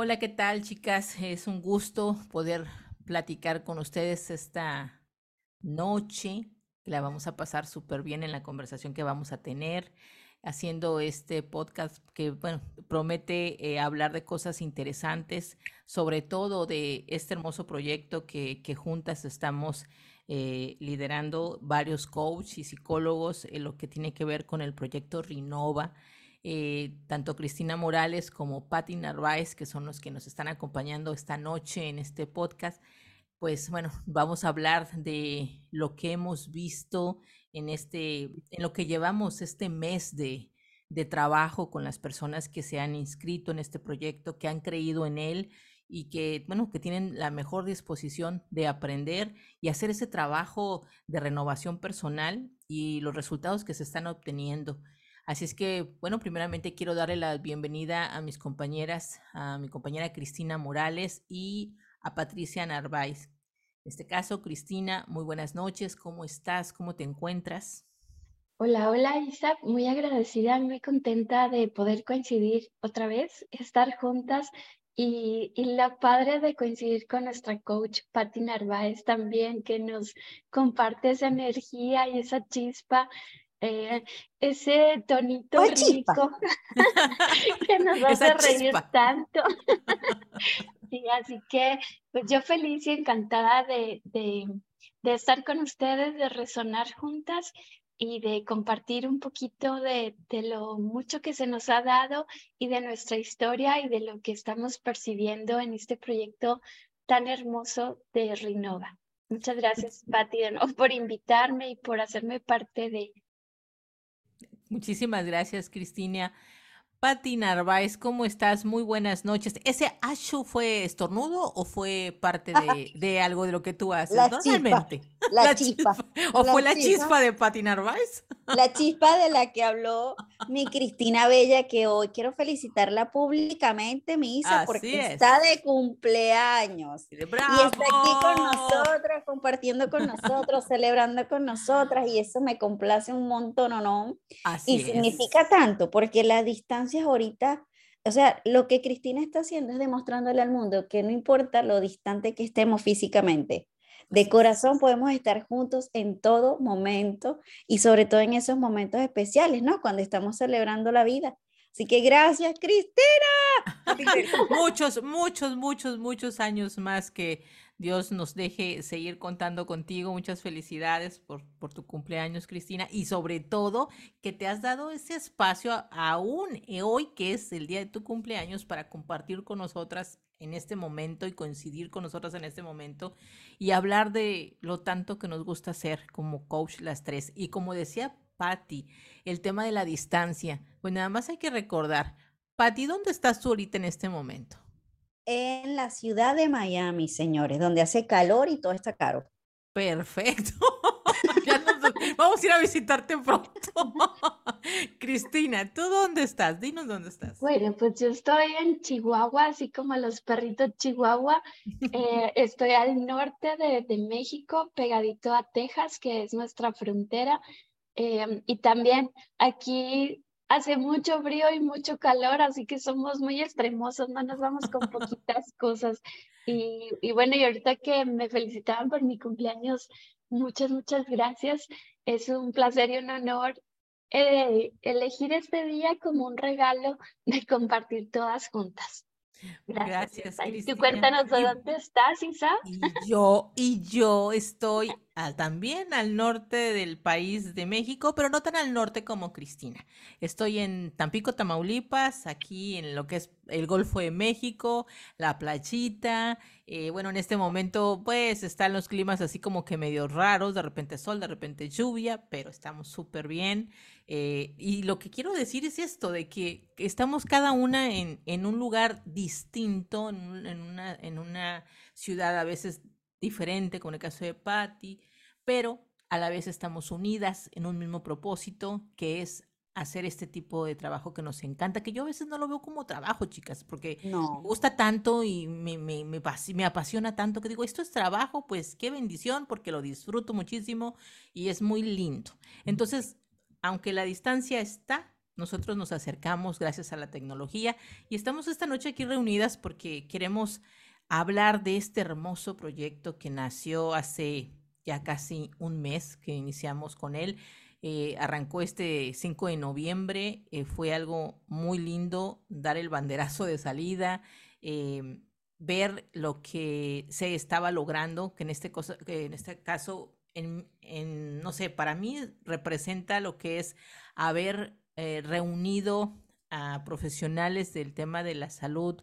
Hola, ¿qué tal, chicas? Es un gusto poder platicar con ustedes esta noche. La vamos a pasar súper bien en la conversación que vamos a tener haciendo este podcast que, promete eh, hablar de cosas interesantes, sobre todo de este hermoso proyecto que, que juntas estamos eh, liderando varios coaches y psicólogos en lo que tiene que ver con el proyecto Rinova. Eh, tanto Cristina Morales como Patti Narváez, que son los que nos están acompañando esta noche en este podcast, pues bueno, vamos a hablar de lo que hemos visto en este, en lo que llevamos este mes de, de trabajo con las personas que se han inscrito en este proyecto, que han creído en él y que, bueno, que tienen la mejor disposición de aprender y hacer ese trabajo de renovación personal y los resultados que se están obteniendo. Así es que, bueno, primeramente quiero darle la bienvenida a mis compañeras, a mi compañera Cristina Morales y a Patricia Narváez. En este caso, Cristina, muy buenas noches, ¿cómo estás? ¿Cómo te encuentras? Hola, hola Isa, muy agradecida, muy contenta de poder coincidir otra vez, estar juntas y, la padre de coincidir con nuestra coach Patti Narváez también, que nos comparte esa energía y esa chispa eh, ese tonito rico que nos hace reír tanto. sí, así que pues yo feliz y encantada de, de, de, estar con ustedes, de resonar juntas y de compartir un poquito de, de lo mucho que se nos ha dado y de nuestra historia y de lo que estamos percibiendo en este proyecto tan hermoso de Rinova. Muchas gracias, Patti, por invitarme y por hacerme parte de, Muchísimas gracias, Cristina. Pati Narváez, ¿cómo estás? Muy buenas noches. ¿Ese ashu fue estornudo o fue parte de, de algo de lo que tú haces? La normalmente? Chispa, la, chispa. ¿O fue la chispa de Pati Narváez? La chispa de la que habló mi Cristina Bella, que hoy quiero felicitarla públicamente, mi Isa, porque está de cumpleaños. ¡Bravo! Y está aquí con nosotras, compartiendo con nosotros, celebrando con nosotras, y eso me complace un montón, ¿o no? Así y significa tanto, porque la distancia ahorita, o sea, lo que Cristina está haciendo es demostrándole al mundo que no importa lo distante que estemos físicamente, de corazón podemos estar juntos en todo momento y sobre todo en esos momentos especiales, ¿no? Cuando estamos celebrando la vida. Así que gracias, Cristina. muchos, muchos, muchos, muchos años más que Dios nos deje seguir contando contigo. Muchas felicidades por, por tu cumpleaños, Cristina, y sobre todo que te has dado ese espacio aún hoy, que es el día de tu cumpleaños, para compartir con nosotras en este momento y coincidir con nosotras en este momento y hablar de lo tanto que nos gusta hacer como coach las tres. Y como decía Patti, el tema de la distancia, pues nada más hay que recordar, Patti, ¿dónde estás tú ahorita en este momento? En la ciudad de Miami, señores, donde hace calor y todo está caro. Perfecto. vamos a ir a visitarte pronto. Cristina, ¿tú dónde estás? Dinos dónde estás. Bueno, pues yo estoy en Chihuahua, así como los perritos Chihuahua. Eh, estoy al norte de, de, México, pegadito a Texas, que es nuestra frontera. Eh, y también aquí hace mucho frío y mucho calor, así que somos muy extremosos, no nos vamos con poquitas cosas. Y, y, bueno, y ahorita que me felicitaban por mi cumpleaños, muchas, muchas gracias. Es un placer y un honor eh, elegir este día como un regalo de compartir todas juntas. Gracias. Gracias Tú cuéntanos de dónde estás, Isa. Y yo, y yo estoy también al norte del país de México, pero no tan al norte como Cristina. Estoy en Tampico, Tamaulipas, aquí en lo que es el Golfo de México, la playita. Eh, bueno, en este momento, pues están los climas así como que medio raros, de repente sol, de repente lluvia, pero estamos súper bien. Eh, y lo que quiero decir es esto, de que estamos cada una en, en un lugar distinto, en, una, en una ciudad a veces diferente, como en el caso de Patty, pero a la vez estamos unidas en un mismo propósito, que es hacer este tipo de trabajo que nos encanta, que yo a veces no lo veo como trabajo, chicas, porque me gusta tanto y me, me, me, me, apasiona tanto que digo, esto es trabajo, pues qué bendición, porque lo disfruto muchísimo y es muy lindo. Entonces, aunque la distancia está, nosotros nos acercamos gracias a la tecnología y estamos esta noche aquí reunidas porque queremos hablar de este hermoso proyecto que nació hace ya casi un mes que iniciamos con él. Eh, arrancó este 5 de noviembre, eh, fue algo muy lindo dar el banderazo de salida, em, ver lo que se estaba logrando, que en este, que en este caso, en, en, no sé, para mí representa lo que es haber eh, reunido a profesionales del tema de la salud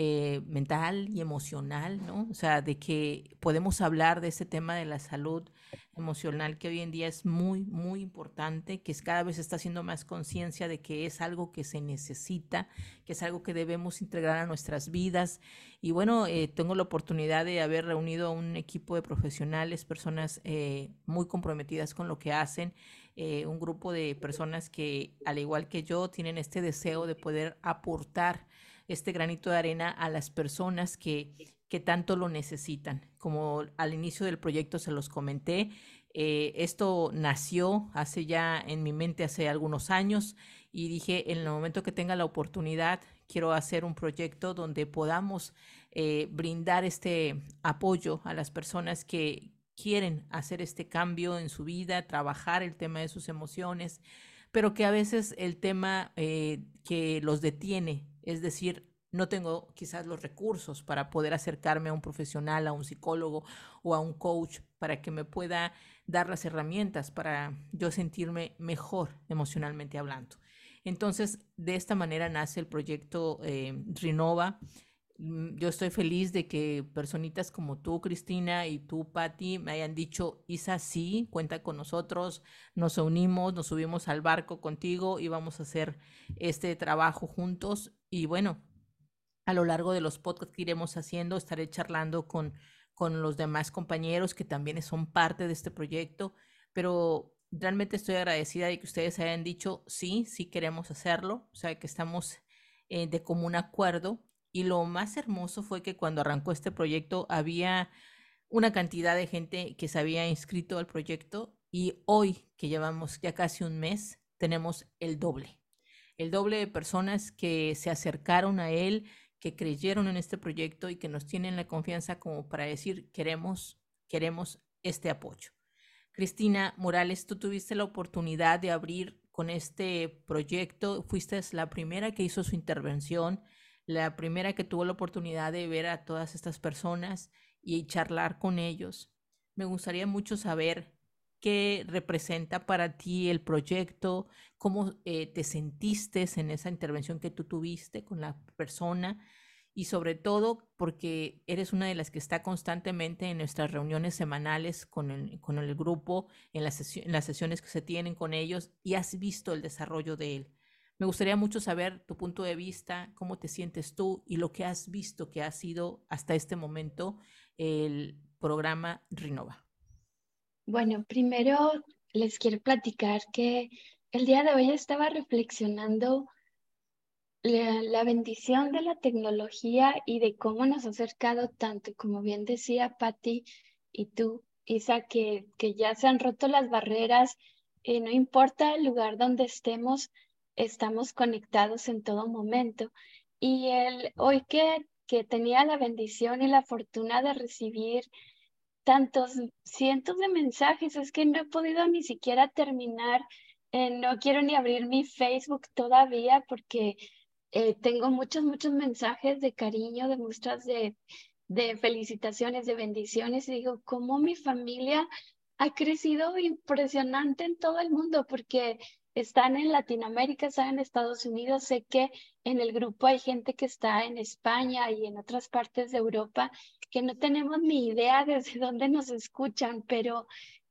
eh, mental y emocional, ¿no? O sea, de que podemos hablar de ese tema de la salud emocional que hoy en día es muy, muy importante, que es, cada vez está haciendo más conciencia de que es algo que se necesita, que es algo que debemos integrar a nuestras vidas. Y bueno, eh, tengo la oportunidad de haber reunido a un equipo de profesionales, personas muy comprometidas con lo que hacen eh, un grupo de personas que, al igual que yo, tienen este deseo de poder aportar este granito de arena a las personas que, que tanto lo necesitan. Como al inicio del proyecto se los comenté, eh, esto nació hace ya en mi mente hace algunos años y dije, en el momento que tenga la oportunidad, quiero hacer un proyecto donde podamos eh, brindar este apoyo a las personas que, quieren hacer este cambio en su vida, trabajar el tema de sus emociones, pero que a veces el tema eh, que los detiene, es decir, no tengo quizás los recursos para poder acercarme a un profesional, a un psicólogo o a un coach para que me pueda dar las herramientas para yo sentirme mejor emocionalmente hablando. Entonces, de esta manera nace el proyecto eh, Renova Mm, yo estoy feliz de que personitas como tú, Cristina, y tú, Patti, me hayan dicho, Isa, sí, cuenta con nosotros, nos unimos, nos subimos al barco contigo y vamos a hacer este trabajo juntos. Y bueno, a lo largo de los podcasts que iremos haciendo, estaré charlando con, con los demás compañeros que también son parte de este proyecto, pero realmente estoy agradecida de que ustedes hayan dicho, sí, sí queremos hacerlo, o sea, que estamos eh, de común acuerdo y lo más hermoso fue que cuando arrancó este proyecto había una cantidad de gente que se había inscrito al proyecto y hoy que llevamos ya casi un mes tenemos el doble. El doble de personas que se acercaron a él, que creyeron en este proyecto y que nos tienen la confianza como para decir queremos, queremos este apoyo. Cristina Morales, tú tuviste la oportunidad de abrir con este proyecto, fuiste la primera que hizo su intervención la primera que tuvo la oportunidad de ver a todas estas personas y charlar con ellos. Me gustaría mucho saber qué representa para ti el proyecto, cómo eh, te sentiste en esa intervención que tú tuviste con la persona y sobre todo porque eres una de las que está constantemente en nuestras reuniones semanales con el, con el grupo, en las, en las sesiones que se tienen con ellos y has visto el desarrollo de él. Me gustaría mucho saber tu punto de vista, cómo te sientes tú y lo que has visto que ha sido hasta este momento el programa Renova. Bueno, primero les quiero platicar que el día de hoy estaba reflexionando la, la, bendición de la tecnología y de cómo nos ha acercado tanto, como bien decía Patti y tú, Isa, que, que ya se han roto las barreras, y no importa el lugar donde estemos, estamos conectados en todo momento. Y el, hoy que, que tenía la bendición y la fortuna de recibir tantos cientos de mensajes, es que no he podido ni siquiera terminar, eh, no quiero ni abrir mi Facebook todavía porque eh, tengo muchos, muchos mensajes de cariño, de muestras de, de felicitaciones, de bendiciones. Y digo, ¿cómo mi familia ha crecido impresionante en todo el mundo? Porque están en Latinoamérica, están en Estados Unidos. Sé que en el grupo hay gente que está en España y en otras partes de Europa que no tenemos ni idea desde dónde nos escuchan, pero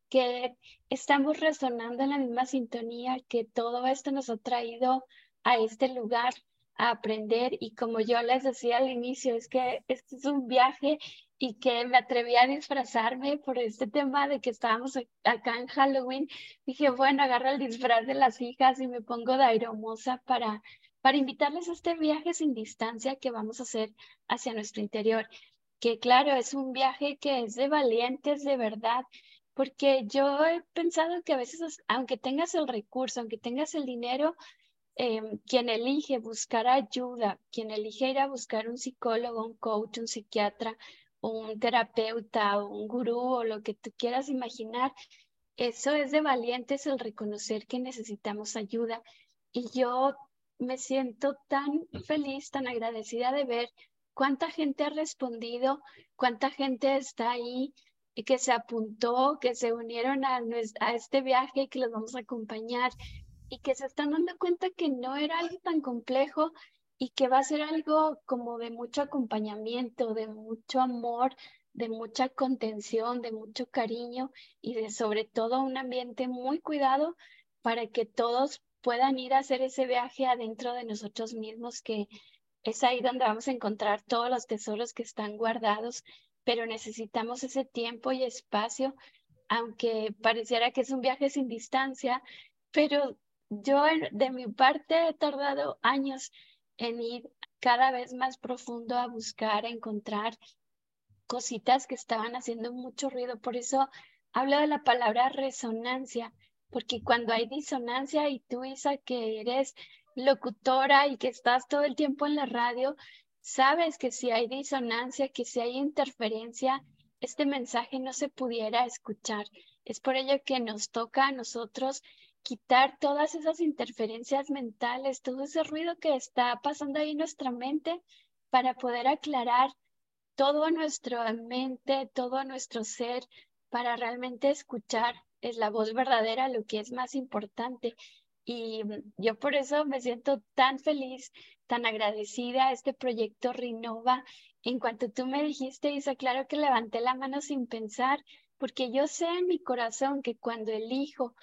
que estamos resonando en la misma sintonía, que todo esto nos ha traído a este lugar a aprender y como yo les decía al inicio, es que este es un viaje y que me atreví a disfrazarme por este tema de que estábamos acá en Halloween. Dije, bueno, agarro el disfraz de las hijas y me pongo de aeromosa para, para invitarles a este viaje sin distancia que vamos a hacer hacia nuestro interior. Que claro, es un viaje que es de valientes, de verdad, porque yo he pensado que a veces, aunque tengas el recurso, aunque tengas el dinero, em, quien elige buscar ayuda, quien elige ir a buscar un psicólogo, un coach, un psiquiatra, un terapeuta, un gurú o lo que tú quieras imaginar, eso es de valientes el reconocer que necesitamos ayuda. Y yo me siento tan feliz, tan agradecida de ver cuánta gente ha respondido, cuánta gente está ahí y que se apuntó, que se unieron a, a este viaje y que los vamos a acompañar y que se están dando cuenta que no era algo tan complejo y que va a ser algo como de mucho acompañamiento, de mucho amor, de mucha contención, de mucho cariño y de sobre todo un ambiente muy cuidado para que todos puedan ir a hacer ese viaje adentro de nosotros mismos, que es ahí donde vamos a encontrar todos los tesoros que están guardados, pero necesitamos ese tiempo y espacio, aunque pareciera que es un viaje sin distancia, pero yo de mi parte he tardado años en ir cada vez más profundo a buscar, a encontrar cositas que estaban haciendo mucho ruido. Por eso hablo de la palabra resonancia, porque cuando hay disonancia y tú, Isa, que eres locutora y que estás todo el tiempo en la radio, sabes que si hay disonancia, que si hay interferencia, este mensaje no se pudiera escuchar. Es por ello que nos toca a nosotros quitar todas esas interferencias mentales, todo ese ruido que está pasando ahí en nuestra mente para poder aclarar todo nuestro mente, todo nuestro ser, para realmente escuchar es la voz verdadera, lo que es más importante. Y yo por eso me siento tan feliz, tan agradecida a este proyecto Renova. En cuanto tú me dijiste, Isa, claro que levanté la mano sin pensar, porque yo sé en mi corazón que cuando elijo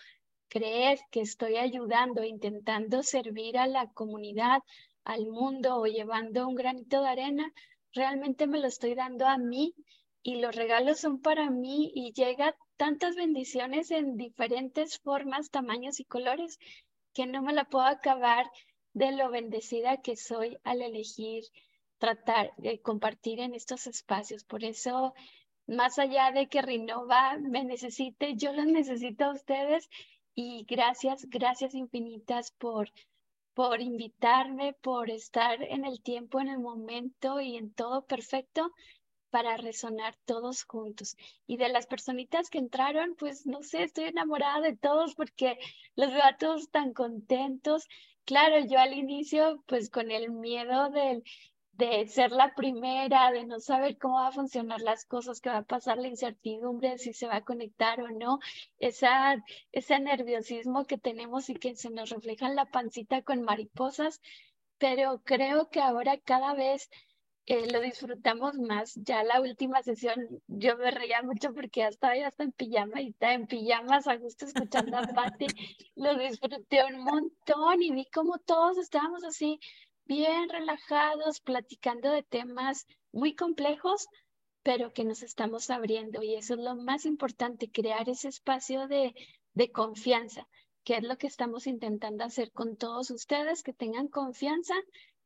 creer que estoy ayudando, intentando servir a la comunidad, al mundo o llevando un granito de arena, realmente me lo estoy dando a mí y los regalos son para mí y llega tantas bendiciones en diferentes formas, tamaños y colores que no me la puedo acabar de lo bendecida que soy al elegir tratar de compartir en estos espacios. Por eso, más allá de que Rinova me necesite, yo los necesito a ustedes y gracias, gracias infinitas por por invitarme, por estar en el tiempo, en el momento y en todo perfecto para resonar todos juntos. Y de las personitas que entraron, pues no sé, estoy enamorada de todos porque los veo a todos tan contentos. Claro, yo al inicio, pues con el miedo del, de ser la primera, de no saber cómo va a funcionar las cosas, qué va a pasar, la incertidumbre si se va a conectar o no, esa, ese nerviosismo que tenemos y que se nos refleja en la pancita con mariposas, pero creo que ahora cada vez eh, lo disfrutamos más. Ya la última sesión yo me reía mucho porque ya estaba ya hasta en pijama y estaba en pijamas a gusto escuchando a Patti. Lo disfruté un montón y vi como todos estábamos así bien relajados, platicando de temas muy complejos, pero que nos estamos abriendo. Y eso es lo más importante, crear ese espacio de, de confianza, que es lo que estamos intentando hacer con todos ustedes, que tengan confianza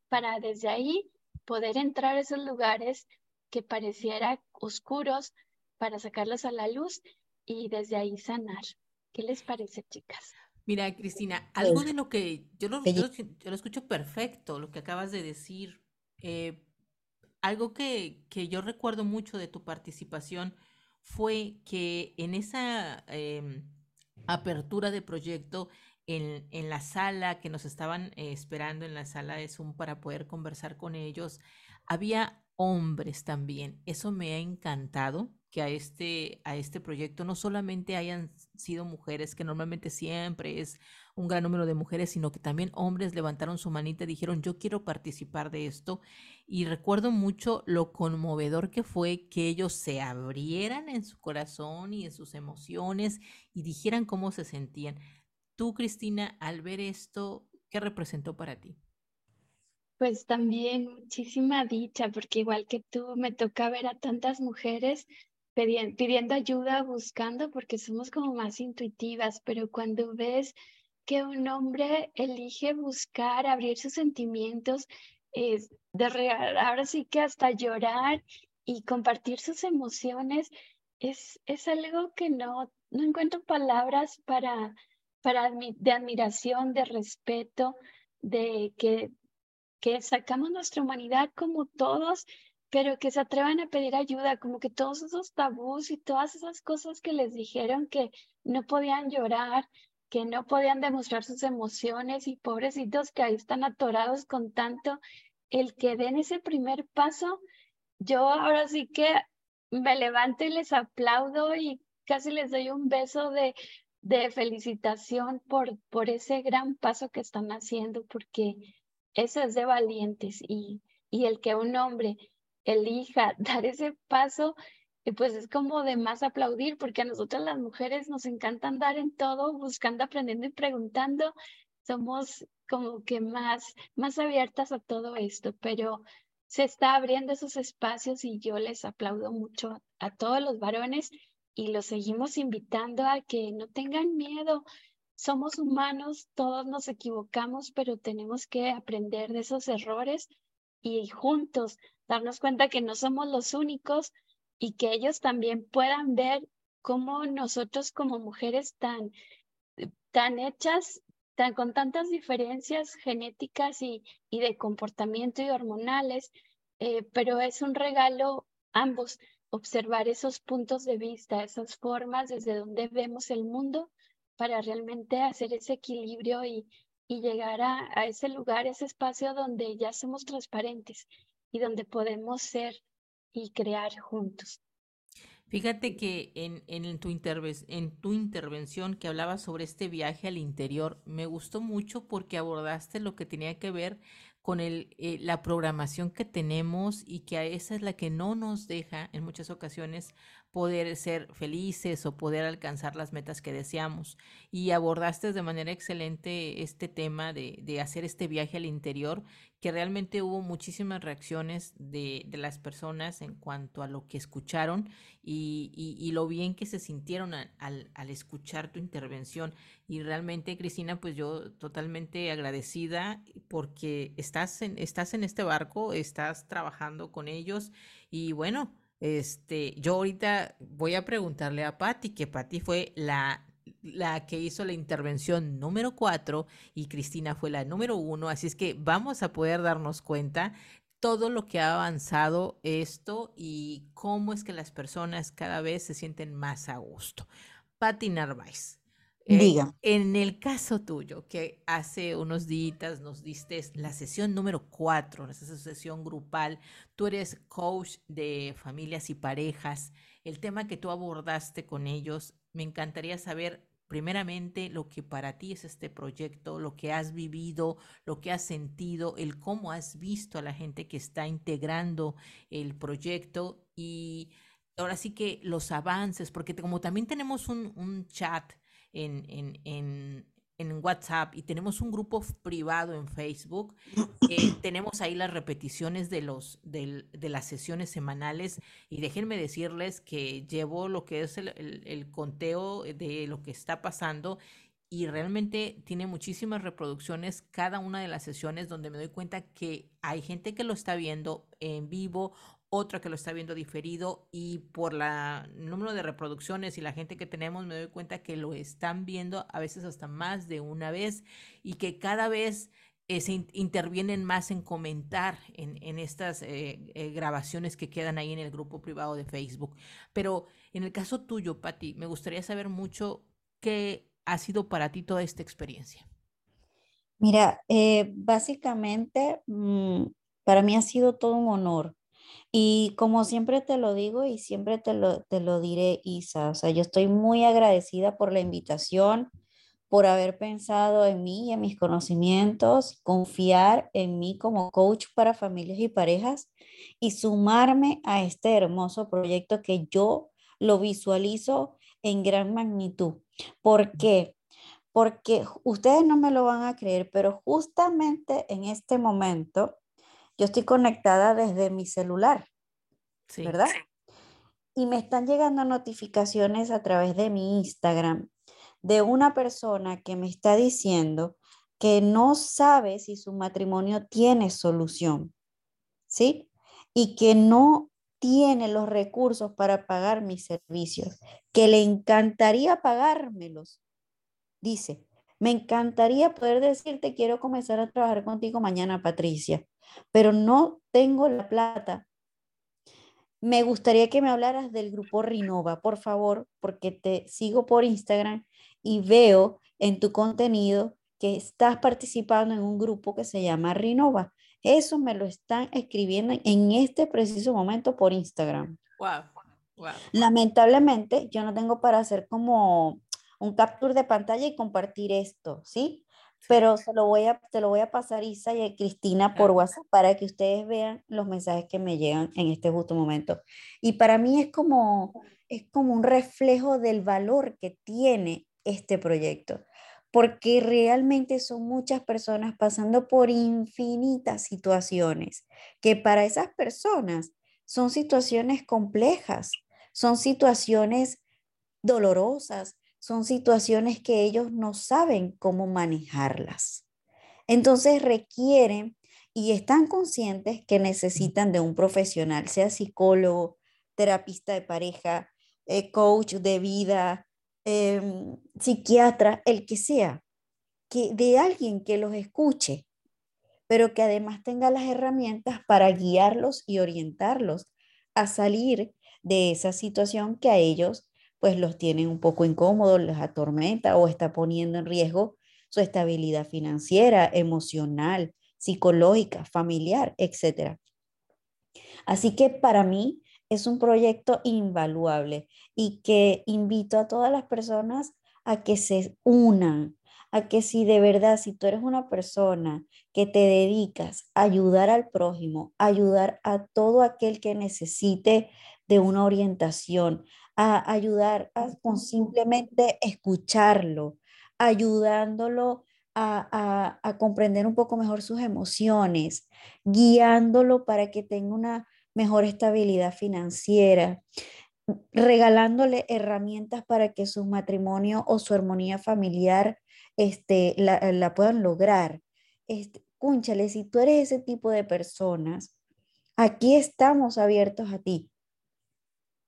para desde ahí poder entrar a esos lugares que pareciera oscuros para sacarlos a la luz y desde ahí sanar. ¿Qué les parece, chicas? Mira, Cristina, algo de lo que yo lo, yo, lo escucho perfecto, lo que acabas de decir. Eh, algo que, que, yo recuerdo mucho de tu participación fue que en esa em, apertura de proyecto, en, en, la sala que nos estaban eh, esperando en la sala de Zoom para poder conversar con ellos, había hombres también. Eso me ha encantado que a este, a este proyecto no solamente hayan sido mujeres, que normalmente siempre es un gran número de mujeres, sino que también hombres levantaron su manita y dijeron, yo quiero participar de esto. Y recuerdo mucho lo conmovedor que fue que ellos se abrieran en su corazón y en sus emociones y dijeran cómo se sentían. Tú, Cristina, al ver esto, ¿qué representó para ti? Pues también muchísima dicha, porque igual que tú, me toca ver a tantas mujeres pidiendo ayuda, buscando, porque somos como más intuitivas, pero cuando ves que un hombre elige buscar, abrir sus sentimientos, es de ahora sí que hasta llorar y compartir sus emociones, es, es algo que no, no encuentro palabras para, para de admiración, de respeto, de que, que sacamos nuestra humanidad como todos, pero que se atrevan a pedir ayuda, como que todos esos tabús y todas esas cosas que les dijeron que no podían llorar, que no podían demostrar sus emociones y pobrecitos que ahí están atorados con tanto, el que den ese primer paso, yo ahora sí que me levanto y les aplaudo y casi les doy un beso de, de felicitación por, por ese gran paso que están haciendo, porque eso es de valientes y, y el que un hombre elija dar ese paso, eh, pues es como de más aplaudir, porque a nosotras las mujeres nos encanta andar en todo, buscando, aprendiendo y preguntando. Somos como que más, más abiertas a todo esto, pero se está abriendo esos espacios y yo les aplaudo mucho a todos los varones y los seguimos invitando a que no tengan miedo. Somos humanos, todos nos equivocamos, pero tenemos que aprender de esos errores y juntos darnos cuenta que no somos los únicos y que ellos también puedan ver cómo nosotros como mujeres tan, tan hechas, tan, con tantas diferencias genéticas y, y de comportamiento y hormonales, eh, pero es un regalo ambos observar esos puntos de vista, esas formas desde donde vemos el mundo para realmente hacer ese equilibrio y, y llegar a, a, ese lugar, ese espacio donde ya somos transparentes y donde podemos ser y crear juntos. Fíjate que en, en, tu en tu intervención que hablabas sobre este viaje al interior, me gustó mucho porque abordaste lo que tenía que ver con el, eh, la programación que tenemos y que a esa es la que no nos deja en muchas ocasiones poder ser felices o poder alcanzar las metas que deseamos. Y abordaste de manera excelente este tema de, de hacer este viaje al interior, que realmente hubo muchísimas reacciones de, de las personas en cuanto a lo que escucharon y, y, lo bien que se sintieron al, al escuchar tu intervención. Y realmente, Cristina, pues yo totalmente agradecida porque estás en, estás en este barco, estás trabajando con ellos y bueno, este, yo ahorita voy a preguntarle a Patti, que Patti fue la, la que hizo la intervención número cuatro y Cristina fue la número uno, así es que vamos a poder darnos cuenta todo lo que ha avanzado esto y cómo es que las personas cada vez se sienten más a gusto. Patti Narváez, eh, Diga. En el caso tuyo, que hace unos días nos diste la sesión número cuatro, esa sesión grupal, tú eres coach de familias y parejas, el tema que tú abordaste con ellos, me encantaría saber primeramente lo que para ti es este proyecto, lo que has vivido, lo que has sentido, el cómo has visto a la gente que está integrando el proyecto y ahora sí que los avances, porque como también tenemos un, un chat, en, en, en, en WhatsApp y tenemos un grupo privado en Facebook. Eh, tenemos ahí las repeticiones de, los, de, de, las sesiones semanales y déjenme decirles que llevo lo que es el, el, el, conteo de lo que está pasando y realmente tiene muchísimas reproducciones cada una de las sesiones donde me doy cuenta que hay gente que lo está viendo en vivo otra que lo está viendo diferido y por el número de reproducciones y la gente que tenemos me doy cuenta que lo están viendo a veces hasta más de una vez y que cada vez eh, se intervienen más en comentar en, estas eh, eh, grabaciones que quedan ahí en el grupo privado de Facebook. Pero en el caso tuyo, Patti, me gustaría saber mucho qué ha sido para ti toda esta experiencia. Mira, básicamente mmm, para mí ha sido todo un honor y como siempre te lo digo y siempre te lo, te lo diré, Isa, o sea, yo estoy muy agradecida por la invitación, por haber pensado en mí y en mis conocimientos, confiar en mí como coach para familias y parejas y sumarme a este hermoso proyecto que yo lo visualizo en gran magnitud. ¿Por qué? Porque ustedes no me lo van a creer, pero justamente en este momento yo estoy conectada desde mi celular, sí. ¿verdad? Y me están llegando notificaciones a través de mi Instagram de una persona que me está diciendo que no sabe si su matrimonio tiene solución, ¿sí? Y que no tiene los recursos para pagar mis servicios, que le encantaría pagármelos, dice, Me encantaría poder decirte, quiero comenzar a trabajar contigo mañana, Patricia, pero no tengo la plata. Me gustaría que me hablaras del grupo Rinova, por favor, porque te sigo por Instagram y veo en tu contenido que estás participando en un grupo que se llama Rinova. Eso me lo están escribiendo en este preciso momento por Instagram. Wow. Lamentablemente, yo no tengo para hacer como un capture de pantalla y compartir esto, ¿sí? Pero se lo voy a, te lo voy a pasar Isa y a Cristina por WhatsApp para que ustedes vean los mensajes que me llegan en este justo momento. Y para mí es como, es como un reflejo del valor que tiene este proyecto, porque realmente son muchas personas pasando por infinitas situaciones, que para esas personas son situaciones complejas, son situaciones dolorosas, son situaciones que ellos no saben cómo manejarlas. Entonces requieren y están conscientes que necesitan de un profesional, sea psicólogo, terapista de pareja, eh, coach de vida, em, psiquiatra, el que sea, que de alguien que los escuche, pero que además tenga las herramientas para guiarlos y orientarlos a salir de esa situación que a ellos pues los tienen un poco incómodos, les atormenta o está poniendo en riesgo su estabilidad financiera, emocional, psicológica, familiar, etc. Así que para mí es un proyecto invaluable y que invito a todas las personas a que se unan, a que si de verdad, si tú eres una persona que te dedicas a ayudar al prójimo, ayudar a todo aquel que necesite de una orientación, a ayudar a, con simplemente escucharlo, ayudándolo a, a, comprender un poco mejor sus emociones, guiándolo para que tenga una mejor estabilidad financiera, regalándole herramientas para que su matrimonio o su armonía familiar este, la, la puedan lograr. Este, cúnchale, si tú eres ese tipo de personas, aquí estamos abiertos a ti.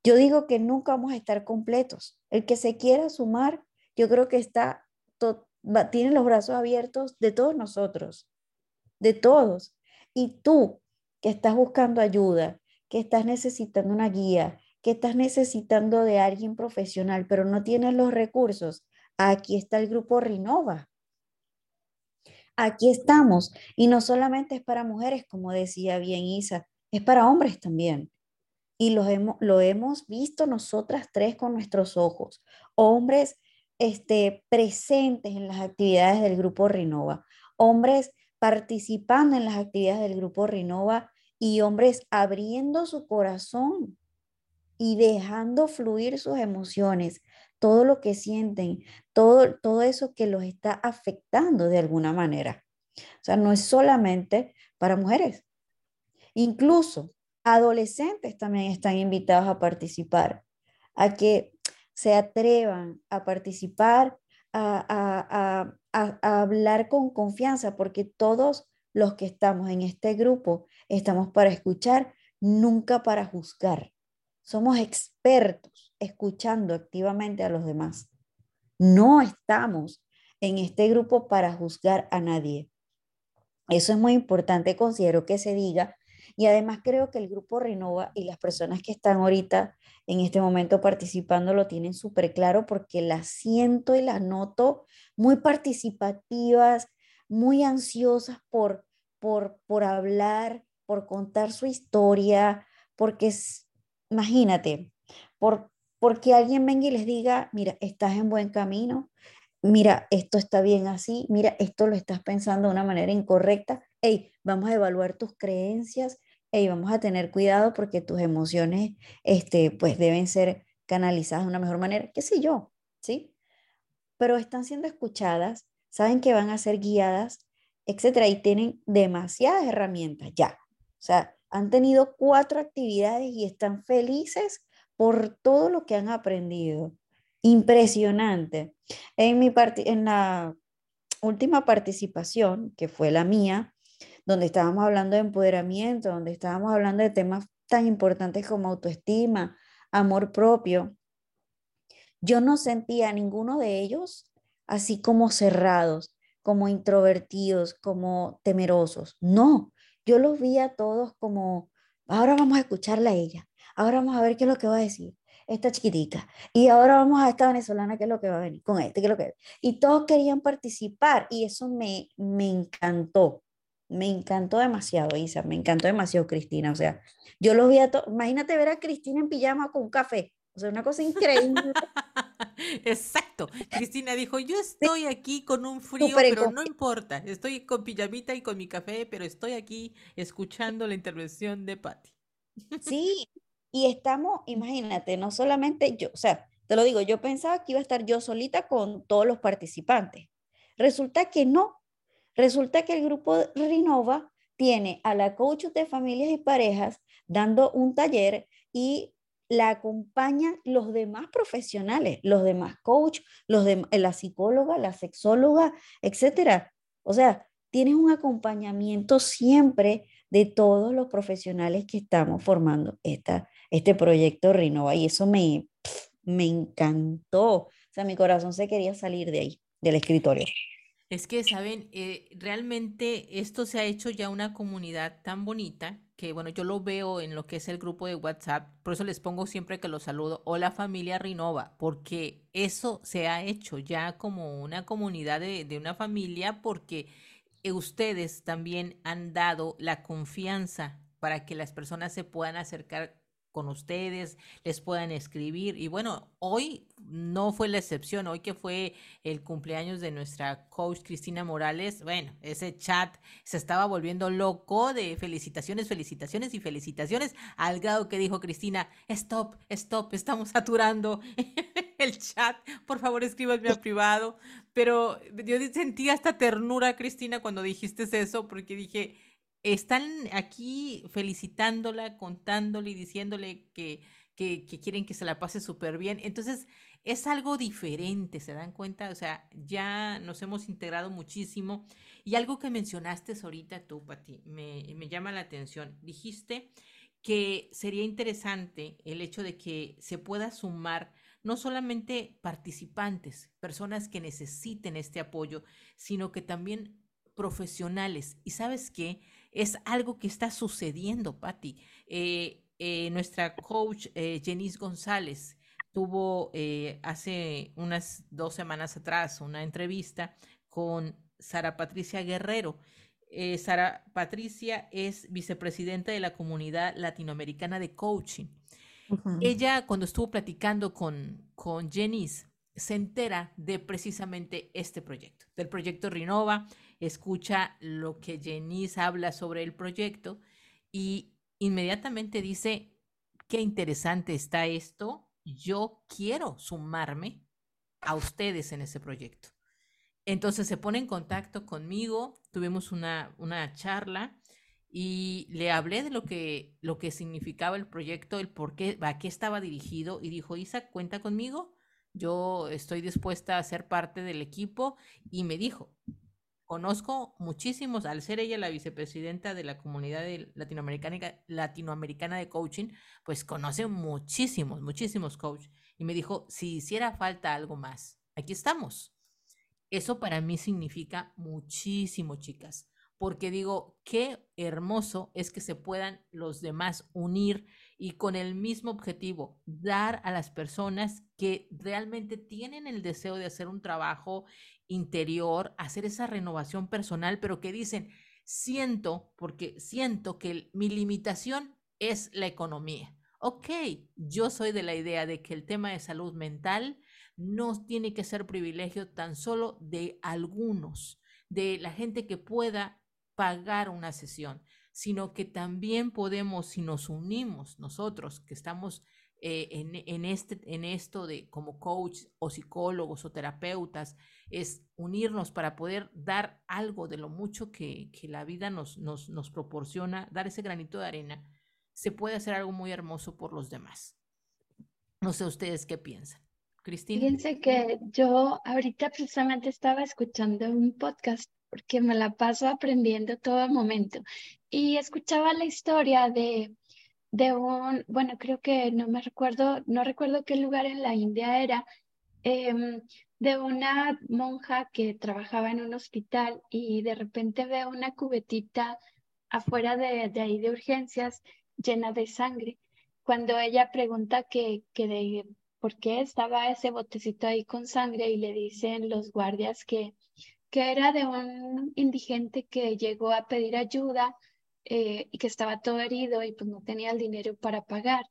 Yo digo que nunca vamos a estar completos. El que se quiera sumar, yo creo que está, tiene los brazos abiertos de todos nosotros, de todos. Y tú que estás buscando ayuda, que estás necesitando una guía, que estás necesitando de alguien profesional, pero no tienes los recursos, aquí está el grupo Rinova. Aquí estamos. Y no solamente es para mujeres, como decía bien Isa, es para hombres también y lo hemos, lo hemos visto nosotras tres con nuestros ojos. Hombres este, presentes en las actividades del Grupo Renova, hombres participando en las actividades del Grupo Renova y hombres abriendo su corazón y dejando fluir sus emociones, todo lo que sienten, todo, todo eso que los está afectando de alguna manera. O sea, no es solamente para mujeres. Incluso Adolescentes también están invitados a participar, a que se atrevan a participar, a, hablar con confianza, porque todos los que estamos en este grupo estamos para escuchar, nunca para juzgar. Somos expertos escuchando activamente a los demás. No estamos en este grupo para juzgar a nadie. Eso es muy importante, considero que se diga, y además creo que el grupo Renova y las personas que están ahorita en este momento participando lo tienen súper claro porque las siento y las noto muy participativas, muy ansiosas por, por, por hablar, por contar su historia, porque imagínate, por, porque alguien venga y les diga, mira, estás en buen camino, mira, esto está bien así, mira, esto lo estás pensando de una manera incorrecta, hey, vamos a evaluar tus creencias, y vamos a tener cuidado porque tus emociones, este, pues deben ser canalizadas de una mejor manera, qué sé yo, ¿sí? Pero están siendo escuchadas, saben que van a ser guiadas, etcétera, y tienen demasiadas herramientas ya. O sea, han tenido cuatro actividades y están felices por todo lo que han aprendido. Impresionante. En, mi en la última participación, que fue la mía, donde estábamos hablando de empoderamiento, donde estábamos hablando de temas tan importantes como autoestima, amor propio. Yo no sentía a ninguno de ellos así como cerrados, como introvertidos, como temerosos. No, yo los vi a todos como, ahora vamos a escucharla a ella, ahora vamos a ver qué es lo que va a decir esta chiquitica, y ahora vamos a esta venezolana, qué es lo que va a venir con este, qué es lo que... Y todos querían participar y eso me, me encantó, me encantó demasiado, Isa, me encantó demasiado Cristina, o sea, yo los vi a todos, imagínate ver a Cristina en pijama con un café, o sea, una cosa increíble. Exacto. Cristina dijo, yo estoy aquí con un frío, pero no importa. Estoy con pijamita y con mi café, pero estoy aquí escuchando la intervención de Patti. Sí, y estamos, imagínate, no solamente yo, o sea, te lo digo, yo pensaba que iba a estar yo solita con todos los participantes. Resulta que no. Resulta que el grupo Renova tiene a la coach de familias y parejas dando un taller y la acompañan los demás profesionales, los demás coach, los de, la psicóloga, la sexóloga, etcétera. O sea, tienes un acompañamiento siempre de todos los profesionales que estamos formando esta, este proyecto Renova y eso me, me encantó. O sea, mi corazón se quería salir de ahí, del escritorio. Es que, saben, eh, realmente esto se ha hecho ya una comunidad tan bonita que, bueno, yo lo veo en lo que es el grupo de WhatsApp, por eso les pongo siempre que los saludo, hola familia Rinova, porque eso se ha hecho ya como una comunidad de, de una familia, porque ustedes también han dado la confianza para que las personas se puedan acercar con ustedes, les puedan escribir. Y bueno, hoy no fue la excepción, hoy que fue el cumpleaños de nuestra coach Cristina Morales, bueno, ese chat se estaba volviendo loco de felicitaciones, felicitaciones y felicitaciones, al grado que dijo Cristina, stop, stop, estamos saturando el chat, por favor escríbanme a privado. Pero yo sentí hasta ternura, Cristina, cuando dijiste eso, porque dije, están aquí felicitándola, contándole y diciéndole que, que, quieren que se la pase súper bien. Entonces, es algo diferente, ¿se dan cuenta? O sea, ya nos hemos integrado muchísimo. Y algo que mencionaste ahorita tú, Pati, me, me llama la atención. Dijiste que sería interesante el hecho de que se pueda sumar no solamente participantes, personas que necesiten este apoyo, sino que también profesionales. Y sabes qué? Es algo que está sucediendo, Patti. Eh, eh, nuestra coach eh, Jenice González tuvo hace unas dos semanas atrás una entrevista con Sara Patricia Guerrero. Sara Patricia es vicepresidenta de la comunidad latinoamericana de coaching. Ella, cuando estuvo platicando con, con Jenice, se entera de precisamente este proyecto, del proyecto Renova, escucha lo que Jenice habla sobre el proyecto y inmediatamente dice, qué interesante está esto, yo quiero sumarme a ustedes en ese proyecto. Entonces se pone en contacto conmigo, tuvimos una, una charla y le hablé de lo que, lo que significaba el proyecto, el por qué, a qué estaba dirigido y dijo, Isa, cuenta conmigo, yo estoy dispuesta a ser parte del equipo y me dijo, Conozco muchísimos, al ser ella la vicepresidenta de la comunidad latinoamericana, latinoamericana de coaching, pues conoce muchísimos, muchísimos coaches. Y me dijo, si hiciera falta algo más, aquí estamos. Eso para mí significa muchísimo, chicas, porque digo, qué hermoso es que se puedan los demás unir y con el mismo objetivo, dar a las personas que realmente tienen el deseo de hacer un trabajo interior, hacer esa renovación personal, pero que dicen, siento, porque siento que mi limitación es la economía. Ok, yo soy de la idea de que el tema de salud mental no tiene que ser privilegio tan solo de algunos, de la gente que pueda pagar una sesión, sino que también podemos, si nos unimos nosotros, que estamos eh, en, este, en esto de como coach o psicólogos o terapeutas, es unirnos para poder dar algo de lo mucho que, la vida nos, nos, nos, proporciona, dar ese granito de arena, se puede hacer algo muy hermoso por los demás. No sé ustedes qué piensan. Cristina. Fíjense que yo ahorita precisamente estaba escuchando un podcast porque me la paso aprendiendo todo momento y escuchaba la historia de de un, bueno, creo que no me recuerdo, no recuerdo qué lugar en la India era, em, de una monja que trabajaba en un hospital y de repente ve una cubetita afuera de, de ahí de urgencias llena de sangre. Cuando ella pregunta que, que de por qué estaba ese botecito ahí con sangre y le dicen los guardias que, que era de un indigente que llegó a pedir ayuda eh, y que estaba todo herido y pues no tenía el dinero para pagar.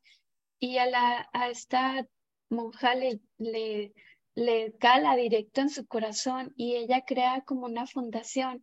Y a, la, a esta monja le, le, le cala directo en su corazón y ella crea como una fundación.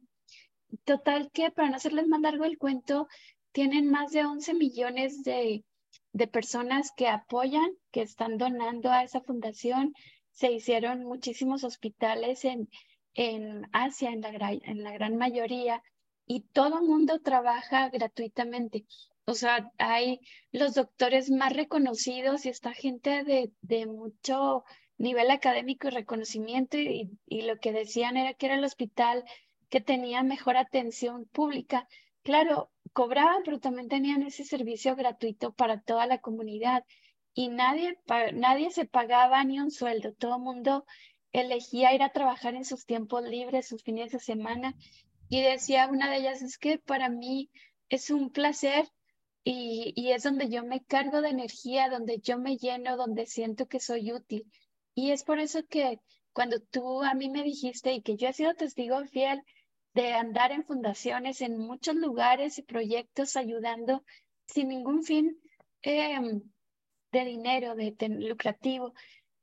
Total que, para no hacerles más largo el cuento, tienen más de 11 millones de, de personas que apoyan, que están donando a esa fundación. Se hicieron muchísimos hospitales en, en Asia, en la, en la gran mayoría, y todo el mundo trabaja gratuitamente. O sea, hay los doctores más reconocidos y esta gente de, de mucho nivel académico y reconocimiento y, y, lo que decían era que era el hospital que tenía mejor atención pública. Claro, cobraban, pero también tenían ese servicio gratuito para toda la comunidad y nadie, nadie se pagaba ni un sueldo, todo el mundo elegía ir a trabajar en sus tiempos libres, sus fines de semana y decía una de ellas, es que para mí es un placer y, y, es donde yo me cargo de energía, donde yo me lleno, donde siento que soy útil. Y es por eso que cuando tú a mí me dijiste y que yo he sido testigo fiel de andar en fundaciones en muchos lugares y proyectos ayudando sin ningún fin em, de dinero, de, lucrativo,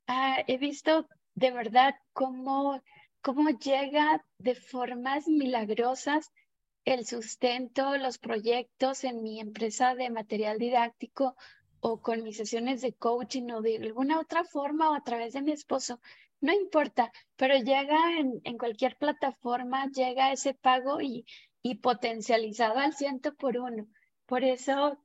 ah, he visto de verdad cómo cómo llega de formas milagrosas el sustento, los proyectos en mi empresa de material didáctico o con mis sesiones de coaching o de alguna otra forma o a través de mi esposo. No importa, pero llega en, en cualquier plataforma, llega ese pago y, y potencializado al ciento por uno. Por eso,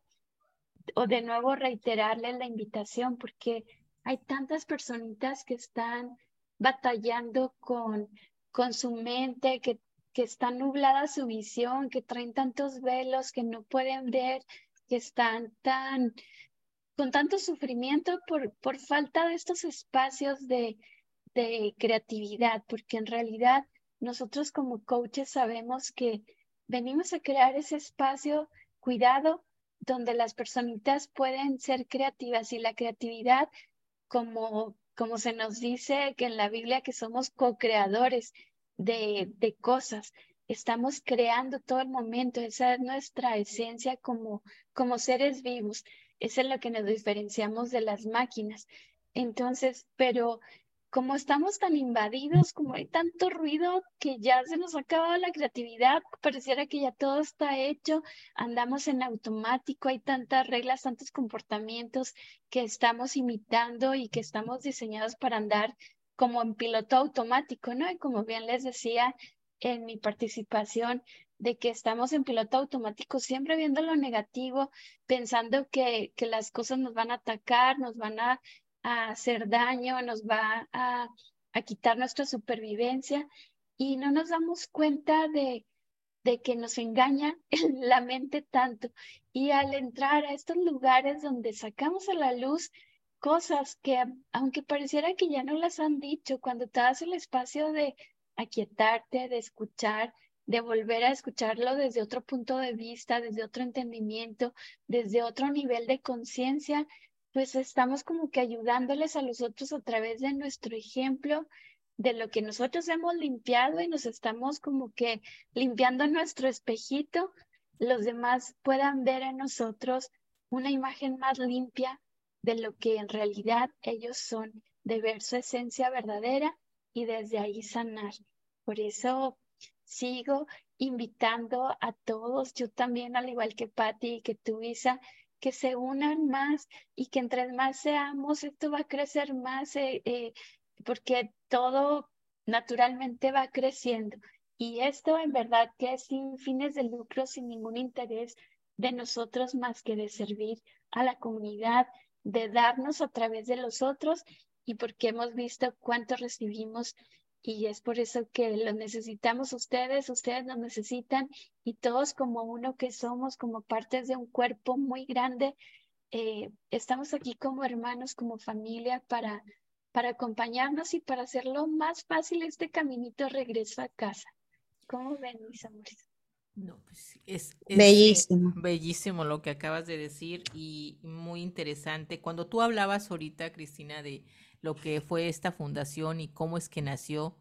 o de nuevo reiterarle la invitación, porque hay tantas personitas que están batallando con, con su mente, que, que está nublada su visión, que traen tantos velos que no pueden ver, que están tan con tanto sufrimiento por, por falta de estos espacios de, de creatividad, porque en realidad nosotros como coaches sabemos que venimos a crear ese espacio cuidado donde las personitas pueden ser creativas y la creatividad como como se nos dice que en la Biblia que somos co-creadores de, de cosas, estamos creando todo el momento, esa es nuestra esencia como, como seres vivos, eso es lo que nos diferenciamos de las máquinas. Entonces, pero como estamos tan invadidos, como hay tanto ruido que ya se nos acaba la creatividad, pareciera que ya todo está hecho, andamos en automático, hay tantas reglas, tantos comportamientos que estamos imitando y que estamos diseñados para andar como en piloto automático, ¿no? Y como bien les decía en mi participación, de que estamos en piloto automático, siempre viendo lo negativo, pensando que, que las cosas nos van a atacar, nos van a a hacer daño, nos va a, a quitar nuestra supervivencia y no nos damos cuenta de, de que nos engaña la mente tanto. Y al entrar a estos lugares donde sacamos a la luz cosas que, aunque pareciera que ya no las han dicho, cuando te das el espacio de aquietarte, de escuchar, de volver a escucharlo desde otro punto de vista, desde otro entendimiento, desde otro nivel de conciencia, pues estamos como que ayudándoles a los otros a través de nuestro ejemplo, de lo que nosotros hemos limpiado y nos estamos como que limpiando nuestro espejito, los demás puedan ver en nosotros una imagen más limpia de lo que en realidad ellos son, de ver su esencia verdadera y desde ahí sanar. Por eso sigo invitando a todos, yo también, al igual que Patti y que tú, Isa, que se unan más y que entre más seamos, esto va a crecer más, eh, eh, porque todo naturalmente va creciendo. Y esto en verdad que es sin fines de lucro, sin ningún interés de nosotros más que de servir a la comunidad, de darnos a través de los otros y porque hemos visto cuánto recibimos y es por eso que lo necesitamos ustedes, ustedes nos necesitan y todos como uno que somos, como partes de un cuerpo muy grande, eh, estamos aquí como hermanos, como familia para, para acompañarnos y para hacerlo más fácil este caminito regreso a casa. ¿Cómo ven, mis amores? No, pues es, bellísimo. bellísimo lo que acabas de decir y muy interesante. Cuando tú hablabas ahorita, Cristina, de lo que fue esta fundación y cómo es que nació,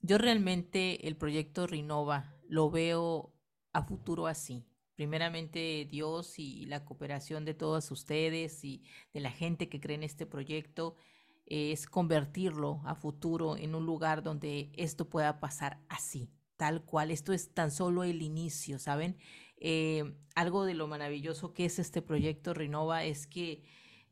yo realmente el proyecto Rinova lo veo a futuro así. Primeramente Dios y la cooperación de todos ustedes y de la gente que cree en este proyecto es convertirlo a futuro en un lugar donde esto pueda pasar así, tal cual. Esto es tan solo el inicio, ¿saben? Eh, algo de lo maravilloso que es este proyecto Renova es que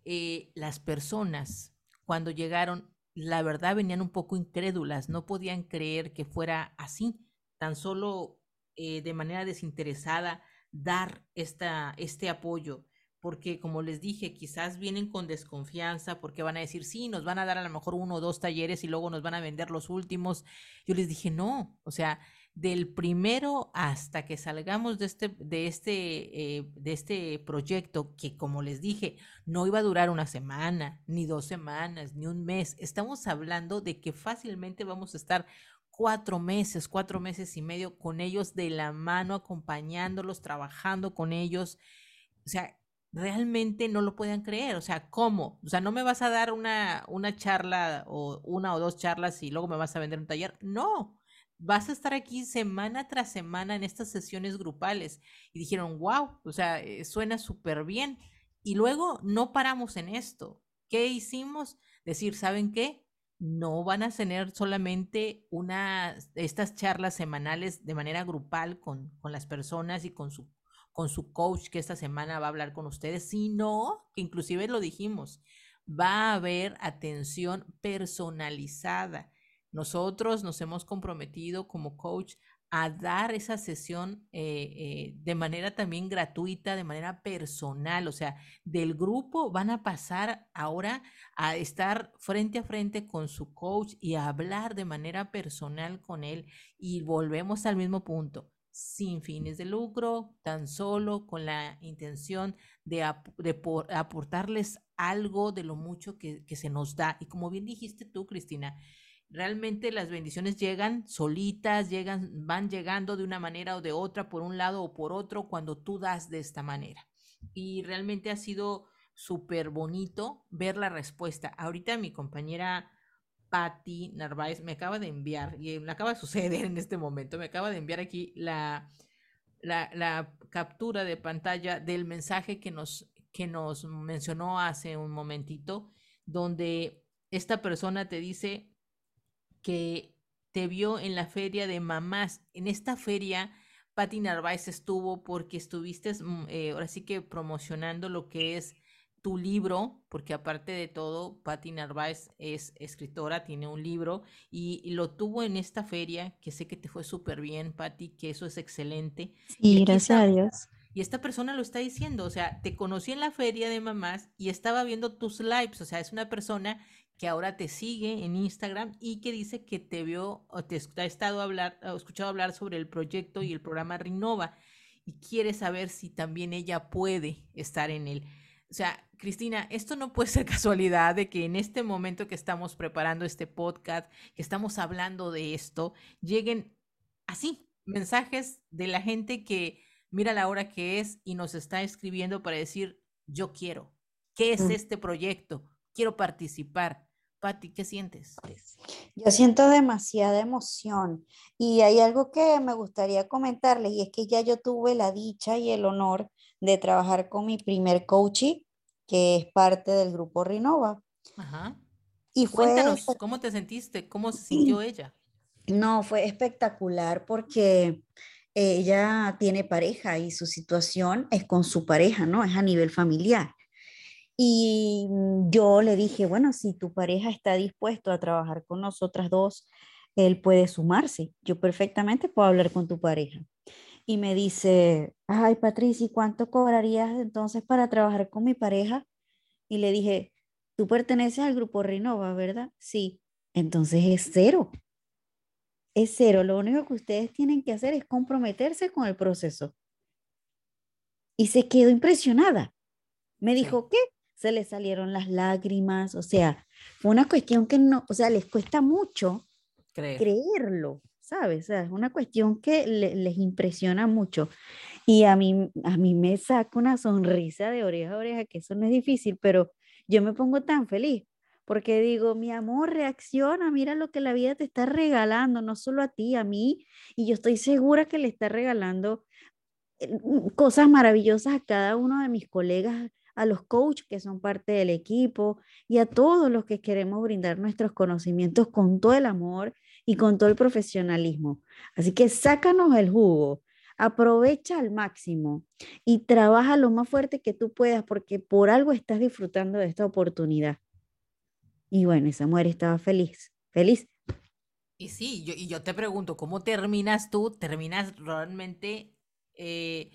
eh, las personas cuando llegaron, la verdad venían un poco incrédulas, no podían creer que fuera así, tan solo eh, de manera desinteresada dar esta, este apoyo porque como les dije, quizás vienen con desconfianza porque van a decir, sí, nos van a dar a lo mejor uno o dos talleres y luego nos van a vender los últimos. Yo les dije, no, o sea, del primero hasta que salgamos de este, de este, eh, de este proyecto, que como les dije, no iba a durar una semana, ni dos semanas, ni un mes. Estamos hablando de que fácilmente vamos a estar cuatro meses, cuatro meses y medio con ellos de la mano, acompañándolos, trabajando con ellos. O sea, realmente no lo pueden creer. O sea, ¿cómo? O sea, no me vas a dar una, una charla o una o dos charlas y luego me vas a vender un taller. No, vas a estar aquí semana tras semana en estas sesiones grupales. Y dijeron, wow, o sea, eh, suena súper bien. Y luego no paramos en esto. ¿Qué hicimos? Decir, ¿saben qué? No van a tener solamente una, estas charlas semanales de manera grupal con, con las personas y con su con su coach que esta semana va a hablar con ustedes, sino que inclusive lo dijimos, va a haber atención personalizada. Nosotros nos hemos comprometido como coach a dar esa sesión eh, eh, de manera también gratuita, de manera personal, o sea, del grupo van a pasar ahora a estar frente a frente con su coach y a hablar de manera personal con él y volvemos al mismo punto sin fines de lucro, tan solo con la intención de, aportarles algo de lo mucho que, se nos da. Y como bien dijiste tú, Cristina, realmente las bendiciones llegan solitas, llegan, van llegando de una manera o de otra, por un lado o por otro, cuando tú das de esta manera. Y realmente ha sido súper bonito ver la respuesta. Ahorita mi compañera Patti Narváez me acaba de enviar, y me acaba de suceder en este momento, me acaba de enviar aquí la, la, captura de pantalla del mensaje que nos, que nos mencionó hace un momentito, donde esta persona te dice que te vio en la feria de mamás. En esta feria, Patti Narváez estuvo porque estuviste, mm, eh, ahora sí que promocionando lo que es tu libro, porque aparte de todo, Patti Narváez es escritora, tiene un libro y, lo tuvo en esta feria, que sé que te fue súper bien, Patti, que eso es excelente. Y gracias a Dios. Y esta persona lo está diciendo, o sea, te conocí en la feria de mamás y estaba viendo tus lives, o sea, es una persona que ahora te sigue en Instagram y que dice que te vio o te ha estado hablar, escuchado hablar sobre el proyecto y el programa Renova y quiere saber si también ella puede estar en él. O sea, Cristina, esto no puede ser casualidad de que en este momento que estamos preparando este podcast, que estamos hablando de esto, lleguen así mensajes de la gente que mira la hora que es y nos está escribiendo para decir, yo quiero, ¿qué es mm. este proyecto? Quiero participar. Patti, ¿qué sientes? Yo siento demasiada emoción y hay algo que me gustaría comentarles y es que ya yo tuve la dicha y el honor de trabajar con mi primer coachee, que es parte del grupo Renova. Ajá. Y Cuéntanos, ¿cómo te sentiste? ¿Cómo se sintió ella? No, fue espectacular porque ella tiene pareja y su situación es con su pareja, ¿no? Es a nivel familiar. Y yo le dije, bueno, si tu pareja está dispuesto a trabajar con nosotras dos, él puede sumarse. Yo perfectamente puedo hablar con tu pareja y me dice, ay Patricia, ¿cuánto cobrarías entonces para trabajar con mi pareja? Y le dije, tú perteneces al grupo Renova, ¿verdad? Sí, entonces es cero. Es cero. Lo único que ustedes tienen que hacer es comprometerse con el proceso. Y se quedó impresionada. Me dijo, ¿qué? Se les salieron las lágrimas, o sea, fue una cuestión que no, o sea, les cuesta mucho creerlo, ¿sabes? O sea, es una cuestión que les impresiona mucho. Y a mí, a mí me saca una sonrisa de oreja a oreja, que eso no es difícil, pero yo me pongo tan feliz porque digo, mi amor, reacciona, mira lo que la vida te está regalando, no solo a ti, a mí, y yo estoy segura que le está regalando eh, cosas maravillosas a cada uno de mis colegas, a los coaches que son parte del equipo y a todos los que queremos brindar nuestros conocimientos con todo el amor y con todo el profesionalismo. Así que sácanos el jugo, aprovecha al máximo y trabaja lo más fuerte que tú puedas porque por algo estás disfrutando de esta oportunidad. Y bueno, esa mujer estaba feliz, feliz. Y sí, yo, y yo te pregunto, ¿cómo terminas tú? Terminas realmente eh,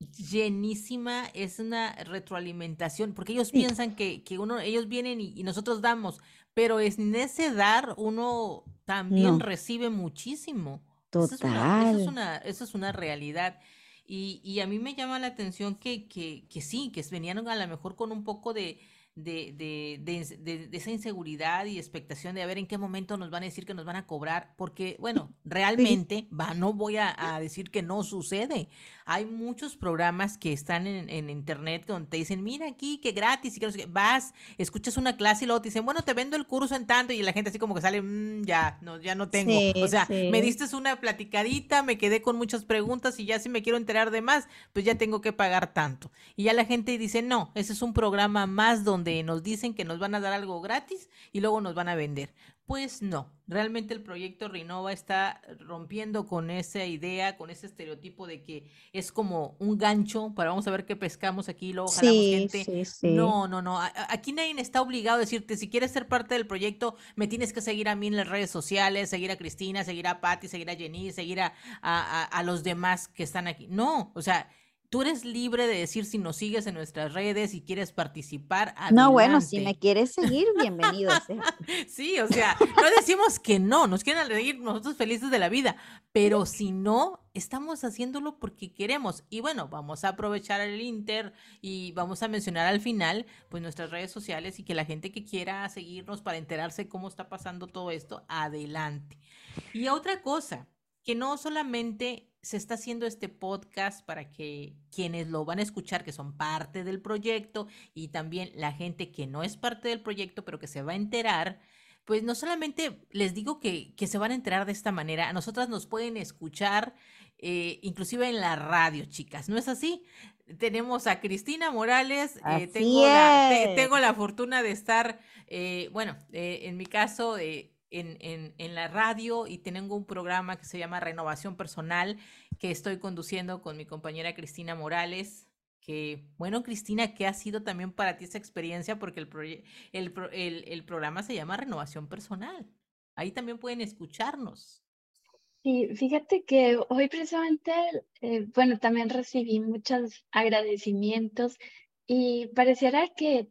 llenísima, es una retroalimentación, porque ellos piensan que, que, uno, ellos vienen y, nosotros damos, pero en ese dar uno también recibe muchísimo. Total. Eso es una, eso es una, realidad. Y, y, a mí me llama la atención que, que, que sí, que venían a lo mejor con un poco de, de, de, de, de, esa inseguridad y expectación de a ver en qué momento nos van a decir que nos van a cobrar, porque, bueno, realmente, va, no voy a, a decir que no sucede. Hay muchos programas que están en, en, internet donde te dicen, mira aquí, que gratis, y que vas, escuchas una clase y luego te dicen, bueno, te vendo el curso en tanto, y la gente así como que sale, mm, ya, no, ya no tengo. o sea, me diste una platicadita, me quedé con muchas preguntas y ya si me quiero enterar de más, pues ya tengo que pagar tanto. Y ya la gente dice, no, ese es un programa más donde nos dicen que nos van a dar algo gratis y luego nos van a vender. Pues no, realmente el proyecto Renova está rompiendo con esa idea, con ese estereotipo de que es como un gancho para vamos a ver qué pescamos aquí y luego jalamos gente. No, no, no. Aquí nadie está obligado a decirte si quieres ser parte del proyecto, me tienes que seguir a mí en las redes sociales, seguir a Cristina, seguir a Patti, seguir a Jenny, seguir a, a, a los demás que están aquí. No, o sea, Tú eres libre de decir si nos sigues en nuestras redes y quieres participar. No, bueno, si me quieres seguir, bienvenido. sí, o sea, no decimos que no, nos quieren seguir nosotros felices de la vida, pero si no, estamos haciéndolo porque queremos. Y bueno, vamos a aprovechar el Inter y vamos a mencionar al final, pues nuestras redes sociales y que la gente que quiera seguirnos para enterarse cómo está pasando todo esto, adelante. Y otra cosa, que no solamente se está haciendo este podcast para que quienes lo van a escuchar, que son parte del proyecto, y también la gente que no es parte del proyecto, pero que se va a enterar, pues no solamente les digo que, que se van a enterar de esta manera, a nosotras nos pueden escuchar eh, inclusive en la radio, chicas, ¿no es así? Tenemos a Cristina Morales, eh, tengo, la, tengo, la, fortuna de estar, eh, bueno, en mi caso, en, la radio y tengo un programa que se llama Renovación Personal que estoy conduciendo con mi compañera Cristina Morales. Que, bueno, Cristina, ¿qué ha sido también para ti esa experiencia? Porque el, el programa se llama Renovación Personal. Ahí también pueden escucharnos. Sí, fíjate que hoy precisamente, eh, bueno, también recibí muchos agradecimientos y pareciera que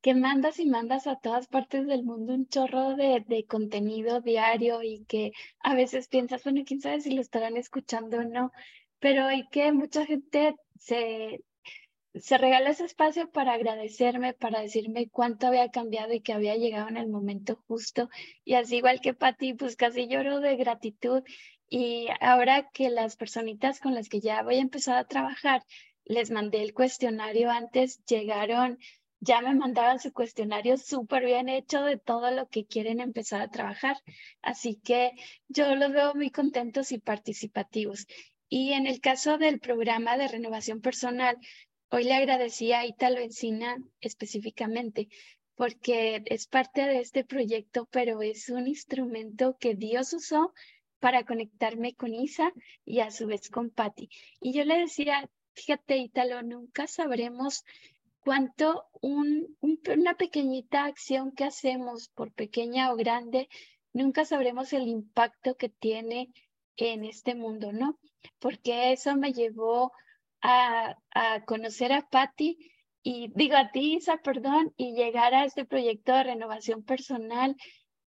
que mandas y mandas a todas partes del mundo un chorro de, de, contenido diario y que a veces piensas, bueno, quién sabe si lo estarán escuchando o no, pero hay que mucha gente se, se regala ese espacio para agradecerme, para decirme cuánto había cambiado y que había llegado en el momento justo. Y así igual que Pati, pues casi lloro de gratitud. Y ahora que las personitas con las que ya voy a empezar a trabajar, les mandé el cuestionario antes, llegaron ya me mandaron su cuestionario súper bien hecho de todo lo que quieren empezar a trabajar. Así que yo los veo muy contentos y participativos. Y en el caso del programa de renovación personal, hoy le agradecí a Italo Encina específicamente porque es parte de este proyecto, pero es un instrumento que Dios usó para conectarme con Isa y a su vez con Patti. Y yo le decía, fíjate, Italo, nunca sabremos cuánto un, una pequeñita acción que hacemos, por pequeña o grande, nunca sabremos el impacto que tiene en este mundo, ¿no? Porque eso me llevó a, a conocer a Patti y digo a ti, Isa, perdón, y llegar a este proyecto de renovación personal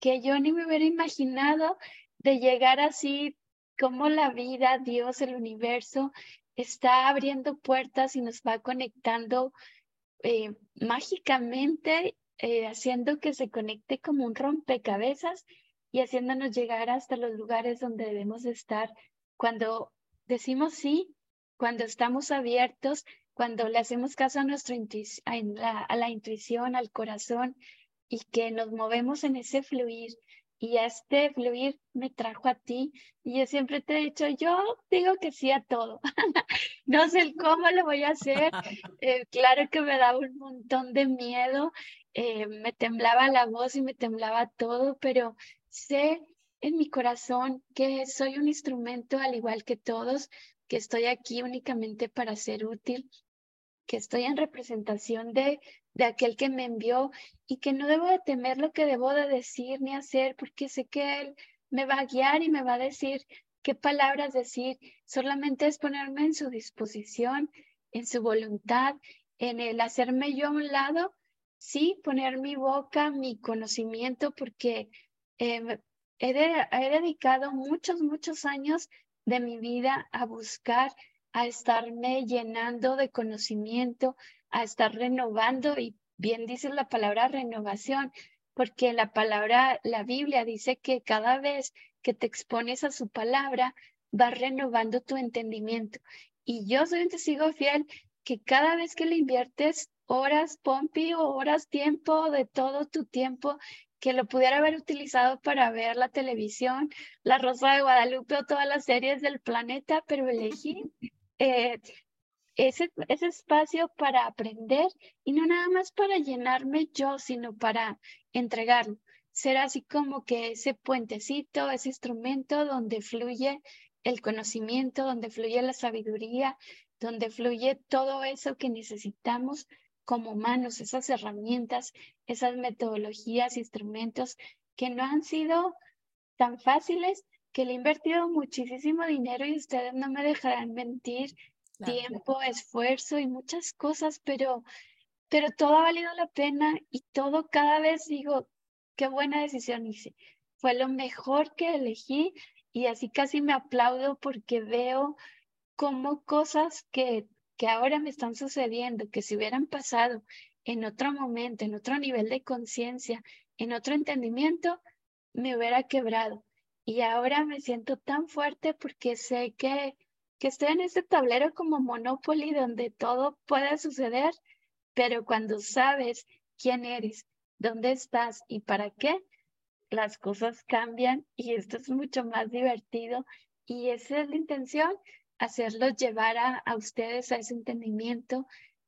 que yo ni me hubiera imaginado de llegar así como la vida, Dios, el universo, está abriendo puertas y nos va conectando eh, mágicamente eh, haciendo que se conecte como un rompecabezas y haciéndonos llegar hasta los lugares donde debemos estar. Cuando decimos sí, cuando estamos abiertos, cuando le hacemos caso a, nuestra a la intuición, al corazón y que nos movemos en ese fluir y este fluir me trajo a ti y yo siempre te he dicho, yo digo que sí a todo. no sé cómo lo voy a hacer. Eh, claro que me daba un montón de miedo, eh, me temblaba la voz y me temblaba todo, pero sé en mi corazón que soy un instrumento al igual que todos, que estoy aquí únicamente para ser útil, que estoy en representación de de aquel que me envió y que no debo de temer lo que debo de decir ni hacer porque sé que Él me va a guiar y me va a decir qué palabras decir. Solamente es ponerme en su disposición, en su voluntad, en el hacerme yo a un lado, sí, poner mi boca, mi conocimiento, porque em, he, he dedicado muchos, muchos años de mi vida a buscar, a estarme llenando de conocimiento, a estar renovando y bien dice la palabra renovación, porque la palabra, la Biblia dice que cada vez que te expones a su palabra, vas renovando tu entendimiento. Y yo soy un testigo fiel que cada vez que le inviertes horas, Pompi, o horas, tiempo, de todo tu tiempo, que lo pudiera haber utilizado para ver la televisión, La Rosa de Guadalupe o todas las series del planeta, pero elegí eh, ese, ese espacio para aprender y no nada más para llenarme yo, sino para entregarlo. Ser así como que ese puentecito, ese instrumento donde fluye el conocimiento, donde fluye la sabiduría, donde fluye todo eso que necesitamos como humanos, esas herramientas, esas metodologías, instrumentos que no han sido tan fáciles, que le he invertido muchísimo dinero y ustedes no me dejarán mentir tiempo, esfuerzo y muchas cosas, pero, pero todo ha valido la pena y todo cada vez digo, qué buena decisión hice. Fue lo mejor que elegí y así casi me aplaudo porque veo como cosas que, que ahora me están sucediendo, que si hubieran pasado en otro momento, en otro nivel de conciencia, en otro entendimiento, me hubiera quebrado. Y ahora me siento tan fuerte porque sé que que estoy en este tablero como Monopoly donde todo puede suceder, pero cuando sabes quién eres, dónde estás y para qué, las cosas cambian y esto es mucho más divertido. Y esa es la intención, hacerlos llevar a, a ustedes a ese entendimiento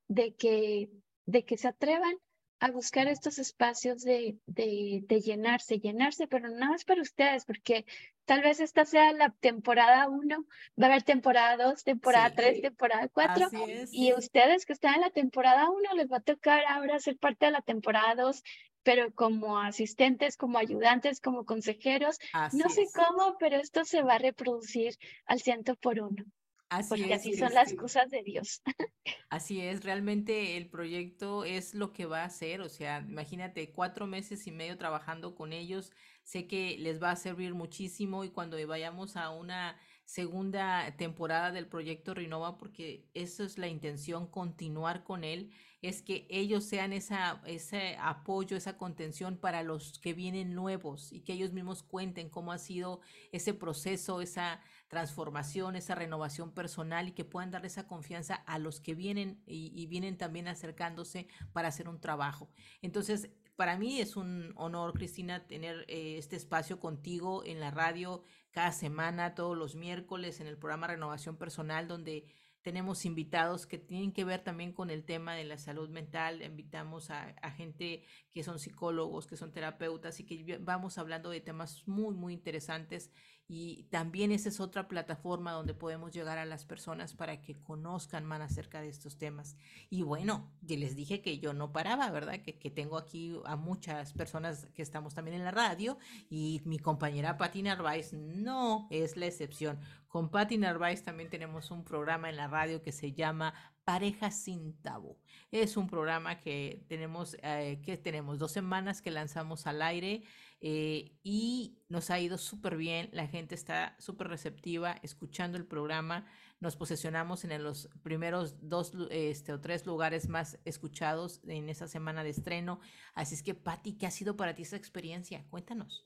de que, de que se atrevan a buscar estos espacios de, de, de, llenarse, llenarse, pero nada más para ustedes, porque tal vez esta sea la temporada uno, va a haber temporada dos, temporada tres, temporada cuatro, y ustedes que están en la temporada uno les va a tocar ahora ser parte de la temporada dos, pero como asistentes, como ayudantes, como consejeros, no sé cómo, pero esto se va a reproducir al ciento por uno. Así porque así son las cosas de Dios. Así es, realmente el proyecto es lo que va a hacer, o sea, imagínate cuatro meses y medio trabajando con ellos, sé que les va a servir muchísimo y cuando vayamos a una segunda temporada del proyecto Renova, porque eso es la intención, continuar con él, es que ellos sean esa, ese apoyo, esa contención para los que vienen nuevos y que ellos mismos cuenten cómo ha sido ese proceso, esa transformación, esa renovación personal y que puedan dar esa confianza a los que vienen y, vienen también acercándose para hacer un trabajo. Entonces, para mí es un honor, Cristina, tener eh, este espacio contigo en la radio cada semana, todos los miércoles en el programa Renovación Personal, donde tenemos invitados que tienen que ver también con el tema de la salud mental. Invitamos a, a, gente que son psicólogos, que son terapeutas y que vamos hablando de temas muy, muy interesantes y también esa es otra plataforma donde podemos llegar a las personas para que conozcan más acerca de estos temas. Y bueno, ya les dije que yo no paraba, ¿verdad? Que, que tengo aquí a muchas personas que estamos también en la radio y mi compañera Patti Narváez no es la excepción. Con Patti Narváez también tenemos un programa en la radio que se llama Pareja sin tabú. Es un programa que tenemos, eh, que tenemos dos semanas que lanzamos al aire eh, y nos ha ido súper bien. La gente está súper receptiva escuchando el programa. Nos posesionamos en los primeros dos este, o tres lugares más escuchados en esa semana de estreno. Así es que, Patti, ¿qué ha sido para ti esa experiencia? Cuéntanos.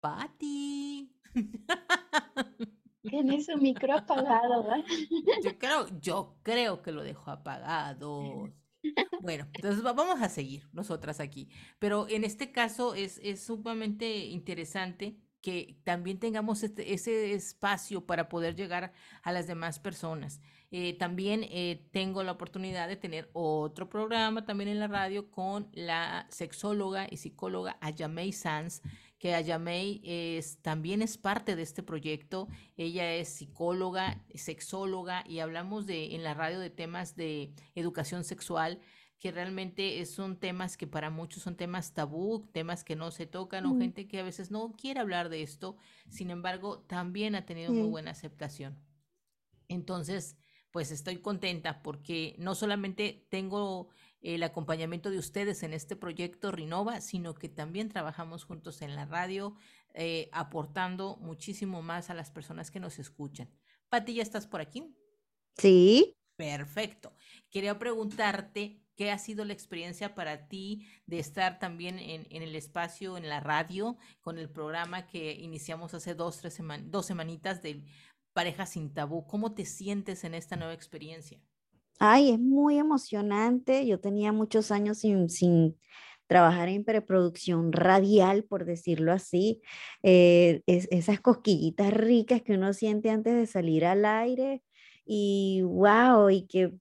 Patti. Tiene su micro apagado, ¿verdad? Yo creo, yo creo que lo dejó apagado. Bueno, entonces vamos a seguir nosotras aquí. Pero en este caso es, es sumamente interesante que también tengamos este, ese espacio para poder llegar a las demás personas. Eh, también eh, tengo la oportunidad de tener otro programa también en la radio con la sexóloga y psicóloga Ayamei Sanz, que Ayamei es, también es parte de este proyecto. Ella es psicóloga, sexóloga y hablamos de, en la radio de temas de educación sexual que realmente son temas que para muchos son temas tabú, temas que no se tocan o gente que a veces no quiere hablar de esto, sin embargo, también ha tenido muy buena aceptación. Entonces, pues estoy contenta porque no solamente tengo el acompañamiento de ustedes en este proyecto Rinova, sino que también trabajamos juntos en la radio, eh, aportando muchísimo más a las personas que nos escuchan. Pati, ¿ya estás por aquí? Sí. Perfecto. Quería preguntarte qué ha sido la experiencia para ti de estar también en, el espacio, en la radio, con el programa que iniciamos hace dos, tres dos semanitas de Pareja sin Tabú. ¿Cómo te sientes en esta nueva experiencia? Ay, es muy emocionante. Yo tenía muchos años sin, trabajar en preproducción radial, por decirlo así. Eh, esas cosquillitas ricas que uno siente antes de salir al aire y wow, y que,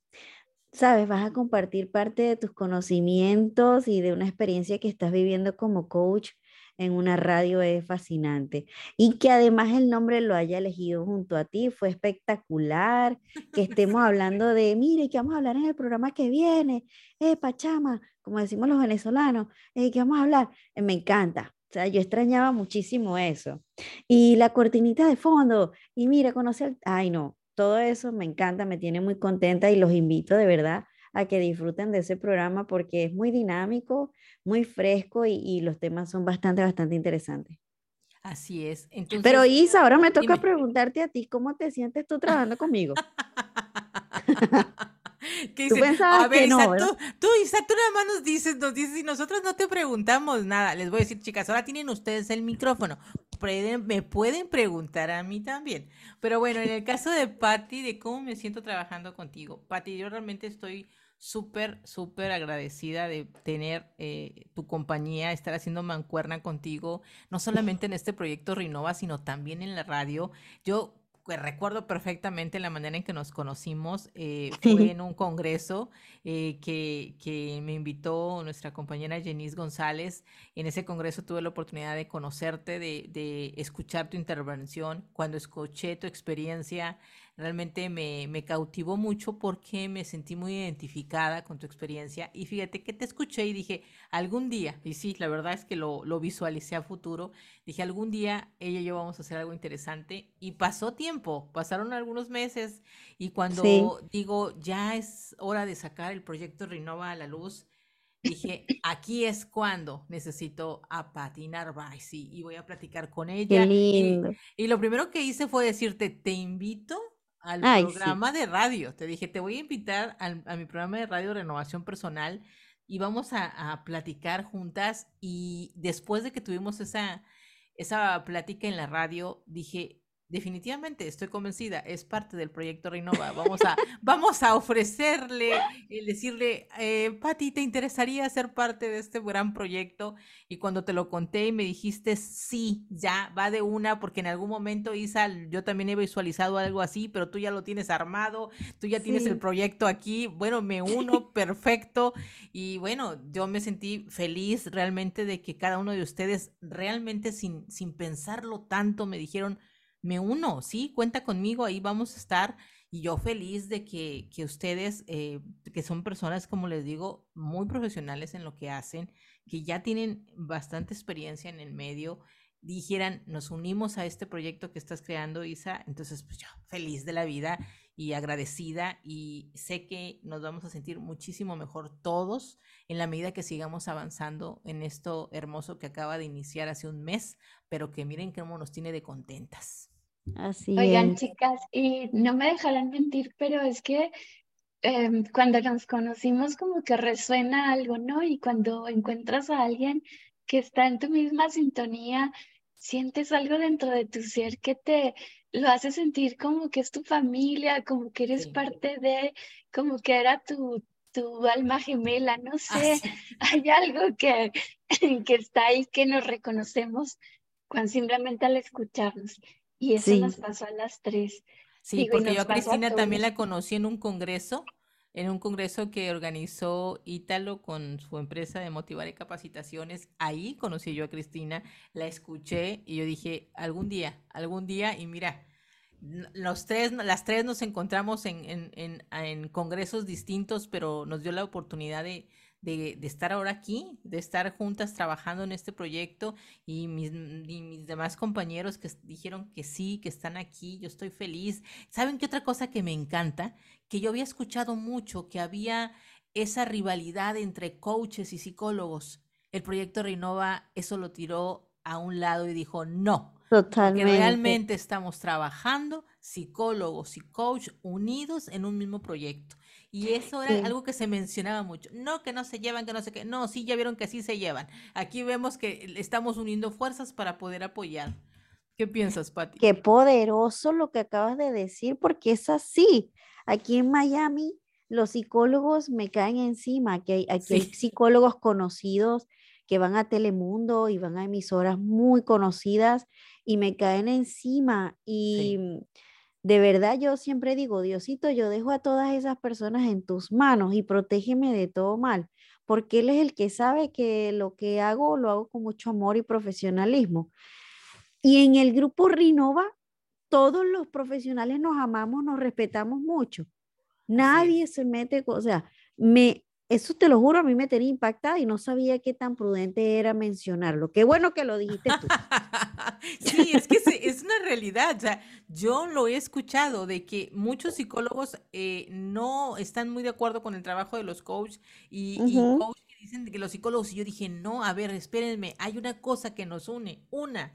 sabes, vas a compartir parte de tus conocimientos y de una experiencia que estás viviendo como coach en una radio es fascinante. Y que además el nombre lo haya elegido junto a ti fue espectacular. Que estemos hablando de, mire, que vamos a hablar en el programa que viene, eh, Pachama, como decimos los venezolanos, eh, que vamos a hablar. Eh, me encanta. O sea, yo extrañaba muchísimo eso. Y la cortinita de fondo, y mira, conocer, ay no, todo eso me encanta, me tiene muy contenta y los invito de verdad a que disfruten de ese programa porque es muy dinámico, muy fresco y, los temas son bastante, bastante interesantes. Así es. Pero Isa, ahora me toca preguntarte a ti, ¿cómo te sientes tú trabajando conmigo? ¿Tú pensabas que no, tú, tú, Isa, tú nada más nos dices, nos dices y nosotros no te preguntamos nada. Les voy a decir, chicas, ahora tienen ustedes el micrófono. me pueden preguntar a mí también. Pero bueno, en el caso de Patti, de cómo me siento trabajando contigo. Patti, yo realmente estoy súper, súper agradecida de tener eh, tu compañía, estar haciendo mancuerna contigo, no solamente en este proyecto Rinova, sino también en la radio. Yo recuerdo perfectamente la manera en que nos conocimos. Eh, fue en un congreso eh, que, que, me invitó nuestra compañera Jenice González. En ese congreso tuve la oportunidad de conocerte, de, de escuchar tu intervención. Cuando escuché tu experiencia, realmente me, me, cautivó mucho porque me sentí muy identificada con tu experiencia. Y fíjate que te escuché y dije, algún día, y sí, la verdad es que lo, lo visualicé a futuro, dije, algún día ella y yo vamos a hacer algo interesante y pasó tiempo, pasaron algunos meses y cuando digo, ya es hora de sacar el proyecto Renova a la luz, dije, aquí es cuando necesito a Patti Narváez y, voy a platicar con ella. Y, y, lo primero que hice fue decirte, te invito al programa de radio. Te dije, te voy a invitar a mi programa de radio Renovación Personal y vamos a, a, platicar juntas. Y después de que tuvimos esa, esa plática en la radio, dije, definitivamente estoy convencida, es parte del proyecto Renova. Vamos a, vamos a ofrecerle, el decirle, eh, Patti, ¿te interesaría ser parte de este gran proyecto? Y cuando te lo conté y me dijiste, sí, ya, va de una, porque en algún momento, Isa, yo también he visualizado algo así, pero tú ya lo tienes armado, tú ya tienes el proyecto aquí, bueno, me uno, perfecto. Y bueno, yo me sentí feliz realmente de que cada uno de ustedes realmente sin, sin pensarlo tanto me dijeron, me uno, sí, cuenta conmigo, ahí vamos a estar. Y yo feliz de que, que ustedes, eh, que son personas, como les digo, muy profesionales en lo que hacen, que ya tienen bastante experiencia en el medio, dijeran, nos unimos a este proyecto que estás creando, Isa, entonces pues yo feliz de la vida y agradecida y sé que nos vamos a sentir muchísimo mejor todos en la medida que sigamos avanzando en esto hermoso que acaba de iniciar hace un mes, pero que miren cómo nos tiene de contentas. Así Oigan, chicas, y no me dejarán mentir, pero es que em, cuando nos conocimos como que resuena algo, ¿no? Y cuando encuentras a alguien que está en tu misma sintonía, sientes algo dentro de tu ser que te lo hace sentir como que es tu familia, como que eres parte de, como que era tu, tu alma gemela, no sé, hay algo que, que está ahí que nos reconocemos cuando simplemente al escucharnos. Y eso nos pasó a las tres. Sí, porque yo a Cristina también la conocí en un congreso en un congreso que organizó Ítalo con su empresa de Motivar y Capacitaciones. Ahí conocí yo a Cristina, la escuché y yo dije, algún día, algún día, y mira, los tres, las tres nos encontramos en, en, en, en congresos distintos, pero nos dio la oportunidad de, de, estar ahora aquí, de estar juntas trabajando en este proyecto y mis, mis demás compañeros que dijeron que sí, que están aquí, yo estoy feliz. ¿Saben qué otra cosa que me encanta? Que yo había escuchado mucho que había esa rivalidad entre coaches y psicólogos. El proyecto Renova eso lo tiró a un lado y dijo, no, Totalmente. Porque realmente estamos trabajando psicólogos y coach unidos en un mismo proyecto. Y eso era algo que se mencionaba mucho. No que no se llevan, que no sé qué. No, sí, ya vieron que sí se llevan. Aquí vemos que estamos uniendo fuerzas para poder apoyar. ¿Qué piensas, Pati? Qué poderoso lo que acabas de decir, porque es así. Aquí en Miami, los psicólogos me caen encima. Aquí hay, aquí hay psicólogos conocidos que van a Telemundo y van a emisoras muy conocidas y me caen encima. Y de verdad yo siempre digo, Diosito, yo dejo a todas esas personas en tus manos y protégeme de todo mal, porque Él es el que sabe que lo que hago lo hago con mucho amor y profesionalismo. Y en el grupo Rinova, todos los profesionales nos amamos, nos respetamos mucho. Nadie se mete, o sea, me, eso te lo juro, a mí me tenía impactada y no sabía qué tan prudente era mencionarlo. Qué bueno que lo dijiste tú. sí, es que es, una realidad. O sea, yo lo he escuchado de que muchos psicólogos eh, no están muy de acuerdo con el trabajo de los coaches y, y coaches que dicen que los psicólogos, y yo dije, no, a ver, espérenme, hay una cosa que nos une, una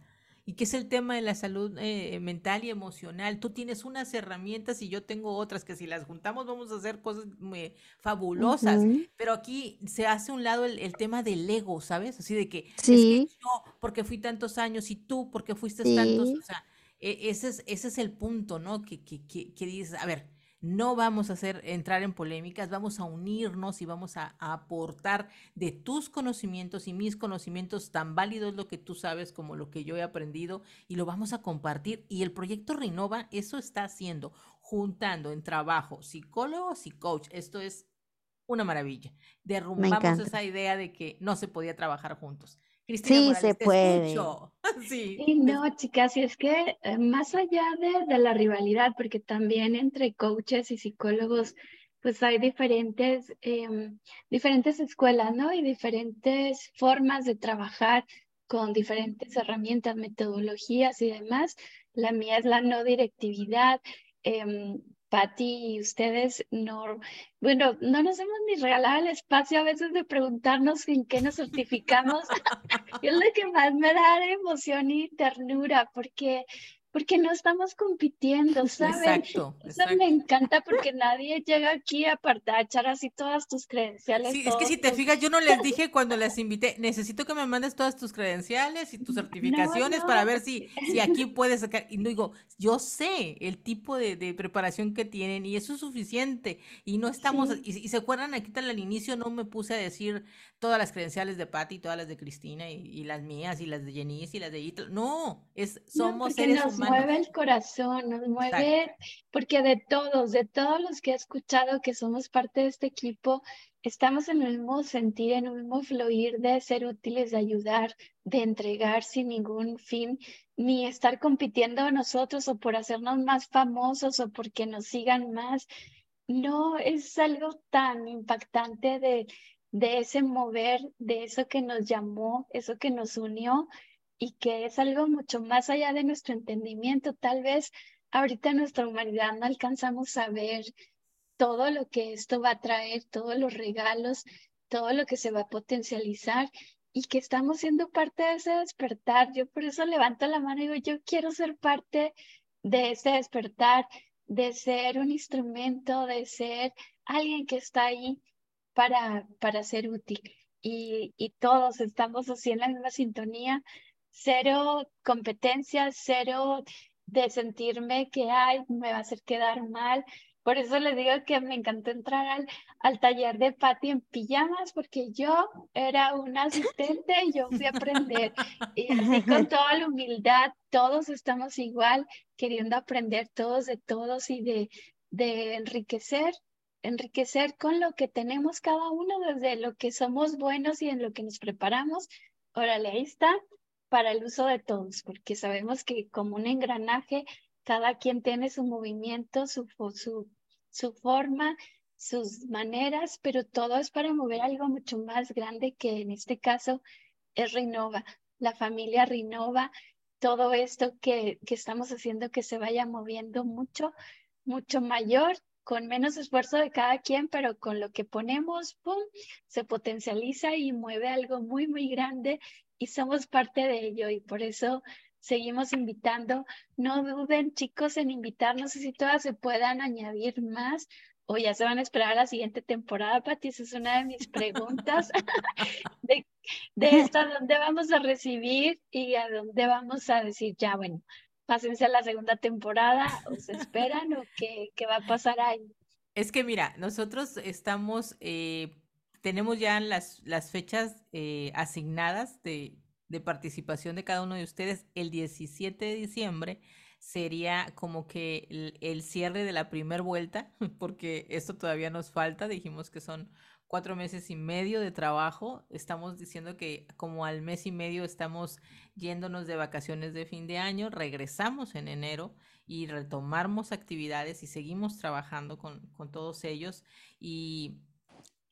y que es el tema de la salud eh, mental y emocional. Tú tienes unas herramientas y yo tengo otras que si las juntamos vamos a hacer cosas muy fabulosas, pero aquí se hace un lado el, tema del ego, ¿sabes? Así de que, sí. es que yo porque fui tantos años y tú porque fuiste tantos, o sea, e, ese es, ese es el punto, ¿no? Que, que, que, que dices, a ver, no vamos a hacer entrar en polémicas, vamos a unirnos y vamos a, aportar de tus conocimientos y mis conocimientos tan válidos lo que tú sabes como lo que yo he aprendido y lo vamos a compartir. Y el proyecto Renova eso está haciendo, juntando en trabajo psicólogos y coach. Esto es una maravilla. Derrumbamos esa idea de que no se podía trabajar juntos sí, se puede. sí. Y no, chicas, y es que eh, más allá de, de, la rivalidad, porque también entre coaches y psicólogos, pues hay diferentes, em, diferentes escuelas, ¿no? Y diferentes formas de trabajar con diferentes herramientas, metodologías y demás. La mía es la no directividad. Eh, Patti ustedes no, bueno, no nos hemos ni regalado el espacio a veces de preguntarnos en qué nos certificamos. es lo que más me da emoción y ternura, porque porque no estamos compitiendo, ¿saben? Exacto, Eso me encanta porque nadie llega aquí a, echar así todas tus credenciales. Sí, es que si te fijas, yo no les dije cuando les invité, necesito que me mandes todas tus credenciales y tus certificaciones para ver si, si aquí puedes sacar. Y no digo, yo sé el tipo de, de preparación que tienen y eso es suficiente. Y no estamos, y, se acuerdan, aquí al inicio no me puse a decir todas las credenciales de Patti, todas las de Cristina y, las mías y las de Jenice y las de Ito. No, es, somos seres humanos mueve el corazón, nos mueve, porque de todos, de todos los que he escuchado que somos parte de este equipo, estamos en el mismo sentir, en el mismo fluir de ser útiles, de ayudar, de entregar sin ningún fin, ni estar compitiendo nosotros o por hacernos más famosos o porque nos sigan más. No, es algo tan impactante de, de ese mover, de eso que nos llamó, eso que nos unió, y que es algo mucho más allá de nuestro entendimiento. Tal vez ahorita en nuestra humanidad no alcanzamos a ver todo lo que esto va a traer, todos los regalos, todo lo que se va a potencializar y que estamos siendo parte de ese despertar. Yo por eso levanto la mano y digo, yo quiero ser parte de ese despertar, de ser un instrumento, de ser alguien que está ahí para, para ser útil. Y, y todos estamos así en la misma sintonía, cero competencia, cero de sentirme que, ay, me va a hacer quedar mal. Por eso les digo que me encantó entrar al, al taller de Patty en pijamas, porque yo era una asistente y yo fui a aprender. Y así con toda la humildad, todos estamos igual, queriendo aprender todos de todos y de, de enriquecer, enriquecer con lo que tenemos cada uno, desde lo que somos buenos y en lo que nos preparamos. Órale, ahí está, para el uso de todos, porque sabemos que como un engranaje, cada quien tiene su movimiento, su, su, forma, sus maneras, pero todo es para mover algo mucho más grande que en este caso es Rinova, la familia Rinova, todo esto que, que estamos haciendo que se vaya moviendo mucho, mucho mayor, con menos esfuerzo de cada quien, pero con lo que ponemos, ¡pum!, se potencializa y mueve algo muy, muy grande y somos parte de ello y por eso seguimos invitando. No duden, chicos, en invitarnos y si todas se puedan añadir más o ya se van a esperar a la siguiente temporada, Pati. Esa es una de mis preguntas de, de esto, ¿a dónde vamos a recibir y a dónde vamos a decir, ya, bueno, pásense a la segunda temporada, o se esperan o qué, qué va a pasar ahí? Es que mira, nosotros estamos eh, tenemos ya las, las fechas eh, asignadas de, de, participación de cada uno de ustedes. El 17 de diciembre sería como que el, el cierre de la primera vuelta, porque esto todavía nos falta. Dijimos que son cuatro meses y medio de trabajo. Estamos diciendo que como al mes y medio estamos yéndonos de vacaciones de fin de año, regresamos en enero y retomamos actividades y seguimos trabajando con, con todos ellos. Y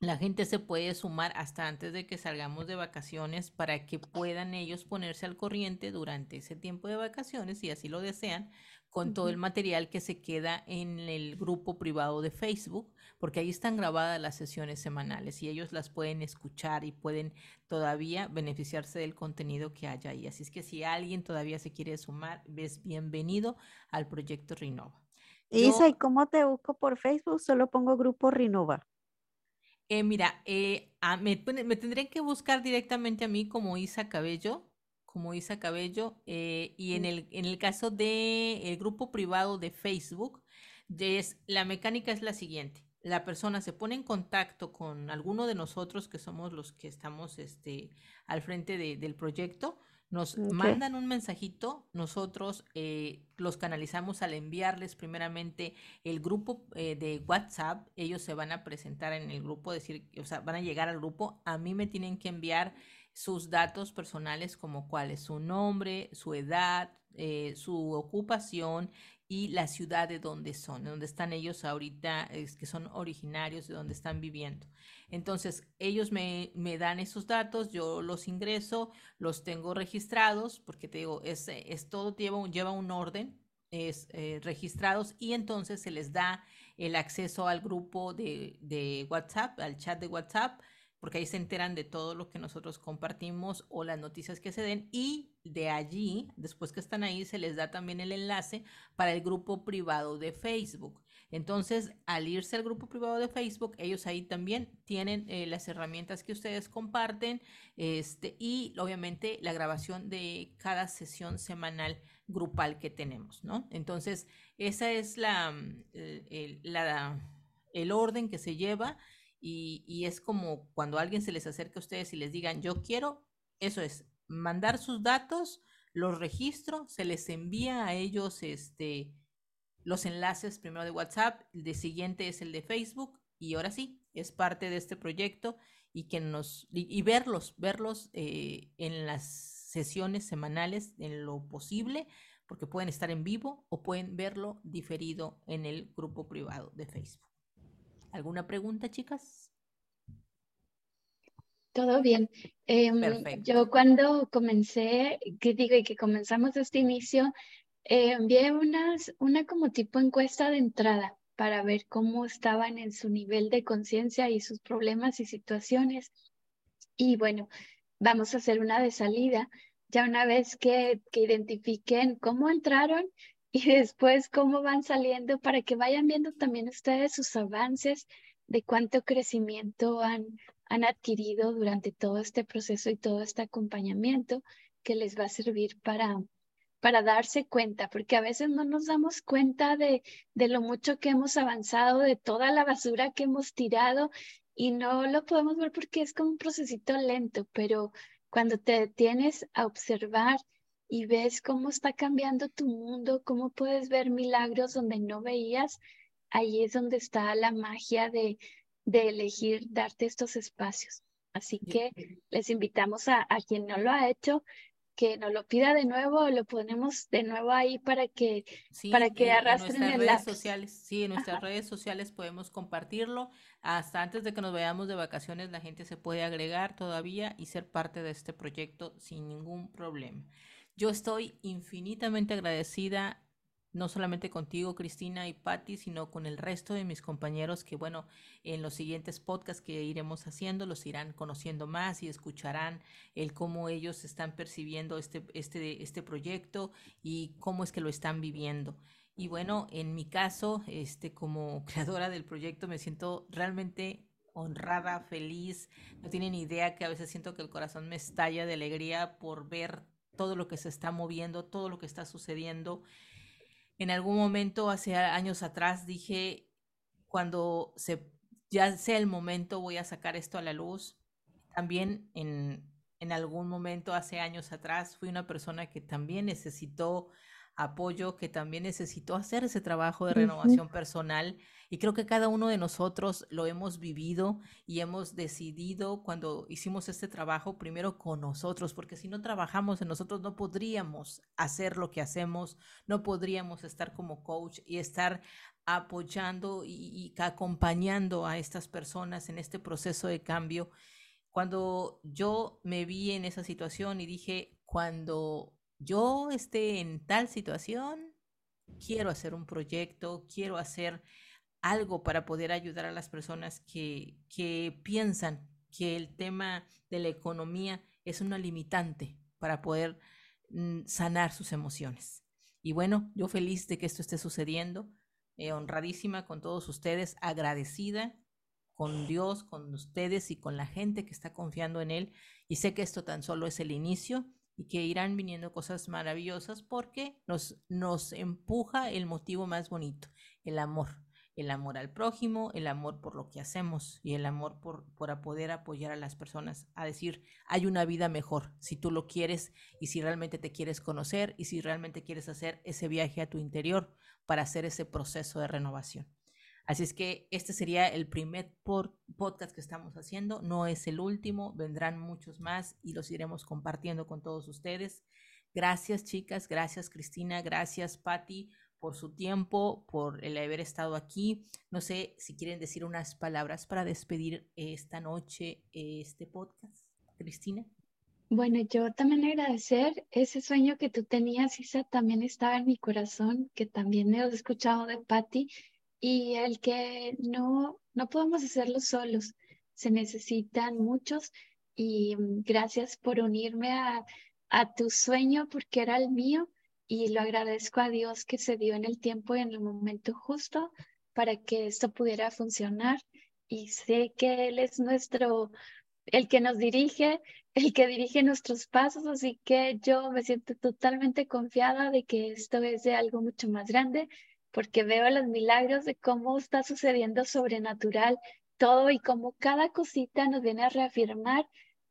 la gente se puede sumar hasta antes de que salgamos de vacaciones para que puedan ellos ponerse al corriente durante ese tiempo de vacaciones, si así lo desean, con todo el material que se queda en el grupo privado de Facebook, porque ahí están grabadas las sesiones semanales y ellos las pueden escuchar y pueden todavía beneficiarse del contenido que haya ahí. Así es que si alguien todavía se quiere sumar, ves bienvenido al proyecto Renova. Isa, ¿y cómo te busco por Facebook? Solo pongo grupo Renova. Eh, mira, eh, me, me tendrían que buscar directamente a mí como Isa Cabello, como Isa Cabello, eh, y en el, en el caso del el grupo privado de Facebook, es, la mecánica es la siguiente. La persona se pone en contacto con alguno de nosotros que somos los que estamos este, al frente de, del proyecto, nos mandan un mensajito, nosotros eh, los canalizamos al enviarles primeramente el grupo eh, de WhatsApp, ellos se van a presentar en el grupo, decir, o sea, van a llegar al grupo, a mí me tienen que enviar sus datos personales como cuál es su nombre, su edad, eh, su ocupación y la ciudad de donde son, de donde están ellos ahorita, es que son originarios de donde están viviendo. Entonces, ellos me, me, dan esos datos, yo los ingreso, los tengo registrados, porque te digo, es, es todo lleva, lleva un orden, es eh, registrados y entonces se les da el acceso al grupo de, de WhatsApp, al chat de WhatsApp, porque ahí se enteran de todo lo que nosotros compartimos o las noticias que se den y de allí, después que están ahí, se les da también el enlace para el grupo privado de Facebook. Entonces, al irse al grupo privado de Facebook, ellos ahí también tienen eh, las herramientas que ustedes comparten este, y obviamente la grabación de cada sesión semanal grupal que tenemos, ¿no? Entonces, esa es la, mm, el, la, el orden que se lleva y, es como cuando alguien se les acerca a ustedes y les digan, yo quiero, eso es, mandar sus datos, los registro, se les envía a ellos este los enlaces primero de WhatsApp, el de siguiente es el de Facebook y ahora sí, es parte de este proyecto y que nos y, verlos, verlos eh, en las sesiones semanales en lo posible, porque pueden estar en vivo o pueden verlo diferido en el grupo privado de Facebook. ¿Alguna pregunta, chicas? Todo bien. Em, yo cuando comencé, que digo, y que comenzamos este inicio, eh, envié unas, una como tipo encuesta de entrada para ver cómo estaban en su nivel de conciencia y sus problemas y situaciones. Y bueno, vamos a hacer una de salida, ya una vez que, que identifiquen cómo entraron y después cómo van saliendo para que vayan viendo también ustedes sus avances de cuánto crecimiento han, han adquirido durante todo este proceso y todo este acompañamiento que les va a servir para, para darse cuenta, porque a veces no nos damos cuenta de, de lo mucho que hemos avanzado, de toda la basura que hemos tirado y no lo podemos ver porque es como un procesito lento, pero cuando te detienes a observar y ves cómo está cambiando tu mundo, cómo puedes ver milagros donde no veías, ahí es donde está la magia de, de elegir darte estos espacios. Así que les invitamos a, a quien no lo ha hecho que nos lo pida de nuevo, lo ponemos de nuevo ahí para que, para que arrastren en nuestras redes sociales. Sí, en nuestras redes sociales podemos compartirlo. Hasta antes de que nos vayamos de vacaciones, la gente se puede agregar todavía y ser parte de este proyecto sin ningún problema. Yo estoy infinitamente agradecida no solamente contigo, Cristina y Patti, sino con el resto de mis compañeros que, bueno, en los siguientes podcasts que iremos haciendo, los irán conociendo más y escucharán el cómo ellos están percibiendo este, este, este proyecto y cómo es que lo están viviendo. Y bueno, en mi caso, este, como creadora del proyecto, me siento realmente honrada, feliz. No tienen idea que a veces siento que el corazón me estalla de alegría por ver todo lo que se está moviendo, todo lo que está sucediendo en algún momento, hace años atrás, dije, cuando se, ya sea el momento, voy a sacar esto a la luz. También en, en algún momento, hace años atrás, fui una persona que también necesitó apoyo, que también necesitó hacer ese trabajo de renovación personal. Y creo que cada uno de nosotros lo hemos vivido y hemos decidido cuando hicimos este trabajo primero con nosotros, porque si no trabajamos en nosotros no podríamos hacer lo que hacemos, no podríamos estar como coach y estar apoyando y, y acompañando a estas personas en este proceso de cambio. Cuando yo me vi en esa situación y dije, cuando yo esté en tal situación, quiero hacer un proyecto, quiero hacer algo para poder ayudar a las personas que, que piensan que el tema de la economía es una limitante para poder mm, sanar sus emociones. Y bueno, yo feliz de que esto esté sucediendo, eh, honradísima con todos ustedes, agradecida con Dios, con ustedes y con la gente que está confiando en Él. Y sé que esto tan solo es el inicio y que irán viniendo cosas maravillosas porque nos, nos empuja el motivo más bonito, el amor. El amor al prójimo, el amor por lo que hacemos y el amor por, por poder apoyar a las personas a decir, hay una vida mejor si tú lo quieres y si realmente te quieres conocer y si realmente quieres hacer ese viaje a tu interior para hacer ese proceso de renovación. Así es que este sería el primer podcast que estamos haciendo, no es el último, vendrán muchos más y los iremos compartiendo con todos ustedes. Gracias chicas, gracias Cristina, gracias Patti por su tiempo, por el haber estado aquí. No sé si quieren decir unas palabras para despedir esta noche este podcast. Cristina. Bueno, yo también agradecer ese sueño que tú tenías, Isa, también estaba en mi corazón, que también he escuchado de Patti y el que no, no podemos hacerlo solos, se necesitan muchos y mm, gracias por unirme a, a tu sueño porque era el mío y lo agradezco a Dios que se dio en el tiempo y en el momento justo para que esto pudiera funcionar. Y sé que Él es nuestro, el que nos dirige, el que dirige nuestros pasos, así que yo me siento totalmente confiada de que esto es de algo mucho más grande porque veo los milagros de cómo está sucediendo sobrenatural todo y cómo cada cosita nos viene a reafirmar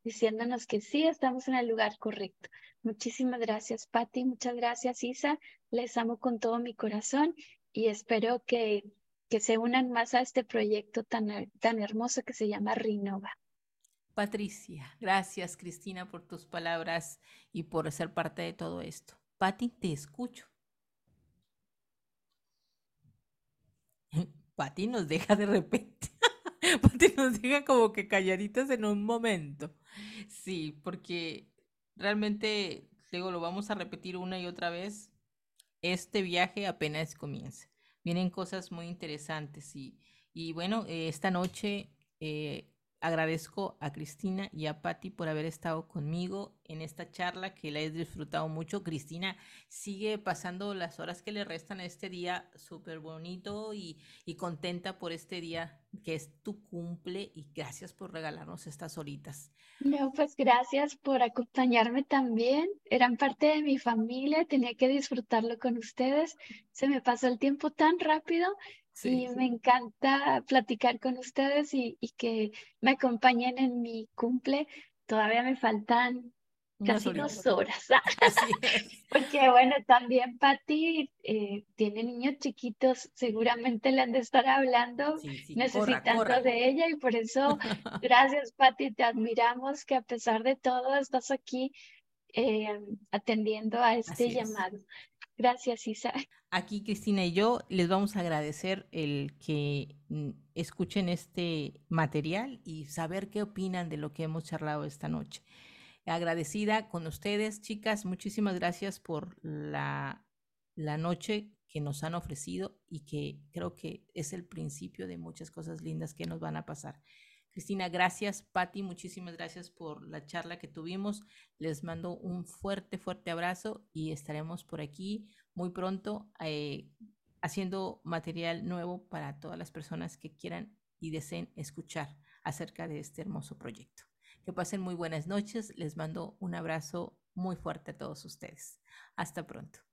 diciéndonos que sí estamos en el lugar correcto. Muchísimas gracias, Patti. Muchas gracias, Isa. Les amo con todo mi corazón y espero que, que se unan más a este proyecto tan, tan hermoso que se llama Renova. Patricia, gracias, Cristina, por tus palabras y por ser parte de todo esto. Patti, te escucho. Pati nos deja de repente. Pati nos deja como que calladitas en un momento. Sí, porque realmente, luego lo vamos a repetir una y otra vez. Este viaje apenas comienza. Vienen cosas muy interesantes y, y bueno, eh, esta noche eh, Agradezco a Cristina y a Patti por haber estado conmigo en esta charla que la he disfrutado mucho. Cristina sigue pasando las horas que le restan a este día súper bonito y, y, contenta por este día que es tu cumple y gracias por regalarnos estas horitas. No, pues gracias por acompañarme también. Eran parte de mi familia, tenía que disfrutarlo con ustedes. Se me pasó el tiempo tan rápido y me encanta platicar con ustedes y, que me acompañen en mi cumple. Todavía me faltan casi dos horas. Porque bueno, también Patti eh, tiene niños chiquitos, seguramente le han de estar hablando, necesitando de ella y por eso, gracias Patti, te admiramos que a pesar de todo estás aquí eh, atendiendo a este llamado. Gracias, Isa. Aquí Cristina y yo les vamos a agradecer el que mm, escuchen este material y saber qué opinan de lo que hemos charlado esta noche. Agradecida con ustedes, chicas, muchísimas gracias por la, la noche que nos han ofrecido y que creo que es el principio de muchas cosas lindas que nos van a pasar. Cristina, gracias. Patti, muchísimas gracias por la charla que tuvimos. Les mando un fuerte, fuerte abrazo y estaremos por aquí muy pronto eh, haciendo material nuevo para todas las personas que quieran y deseen escuchar acerca de este hermoso proyecto. Que pasen muy buenas noches. Les mando un abrazo muy fuerte a todos ustedes. Hasta pronto.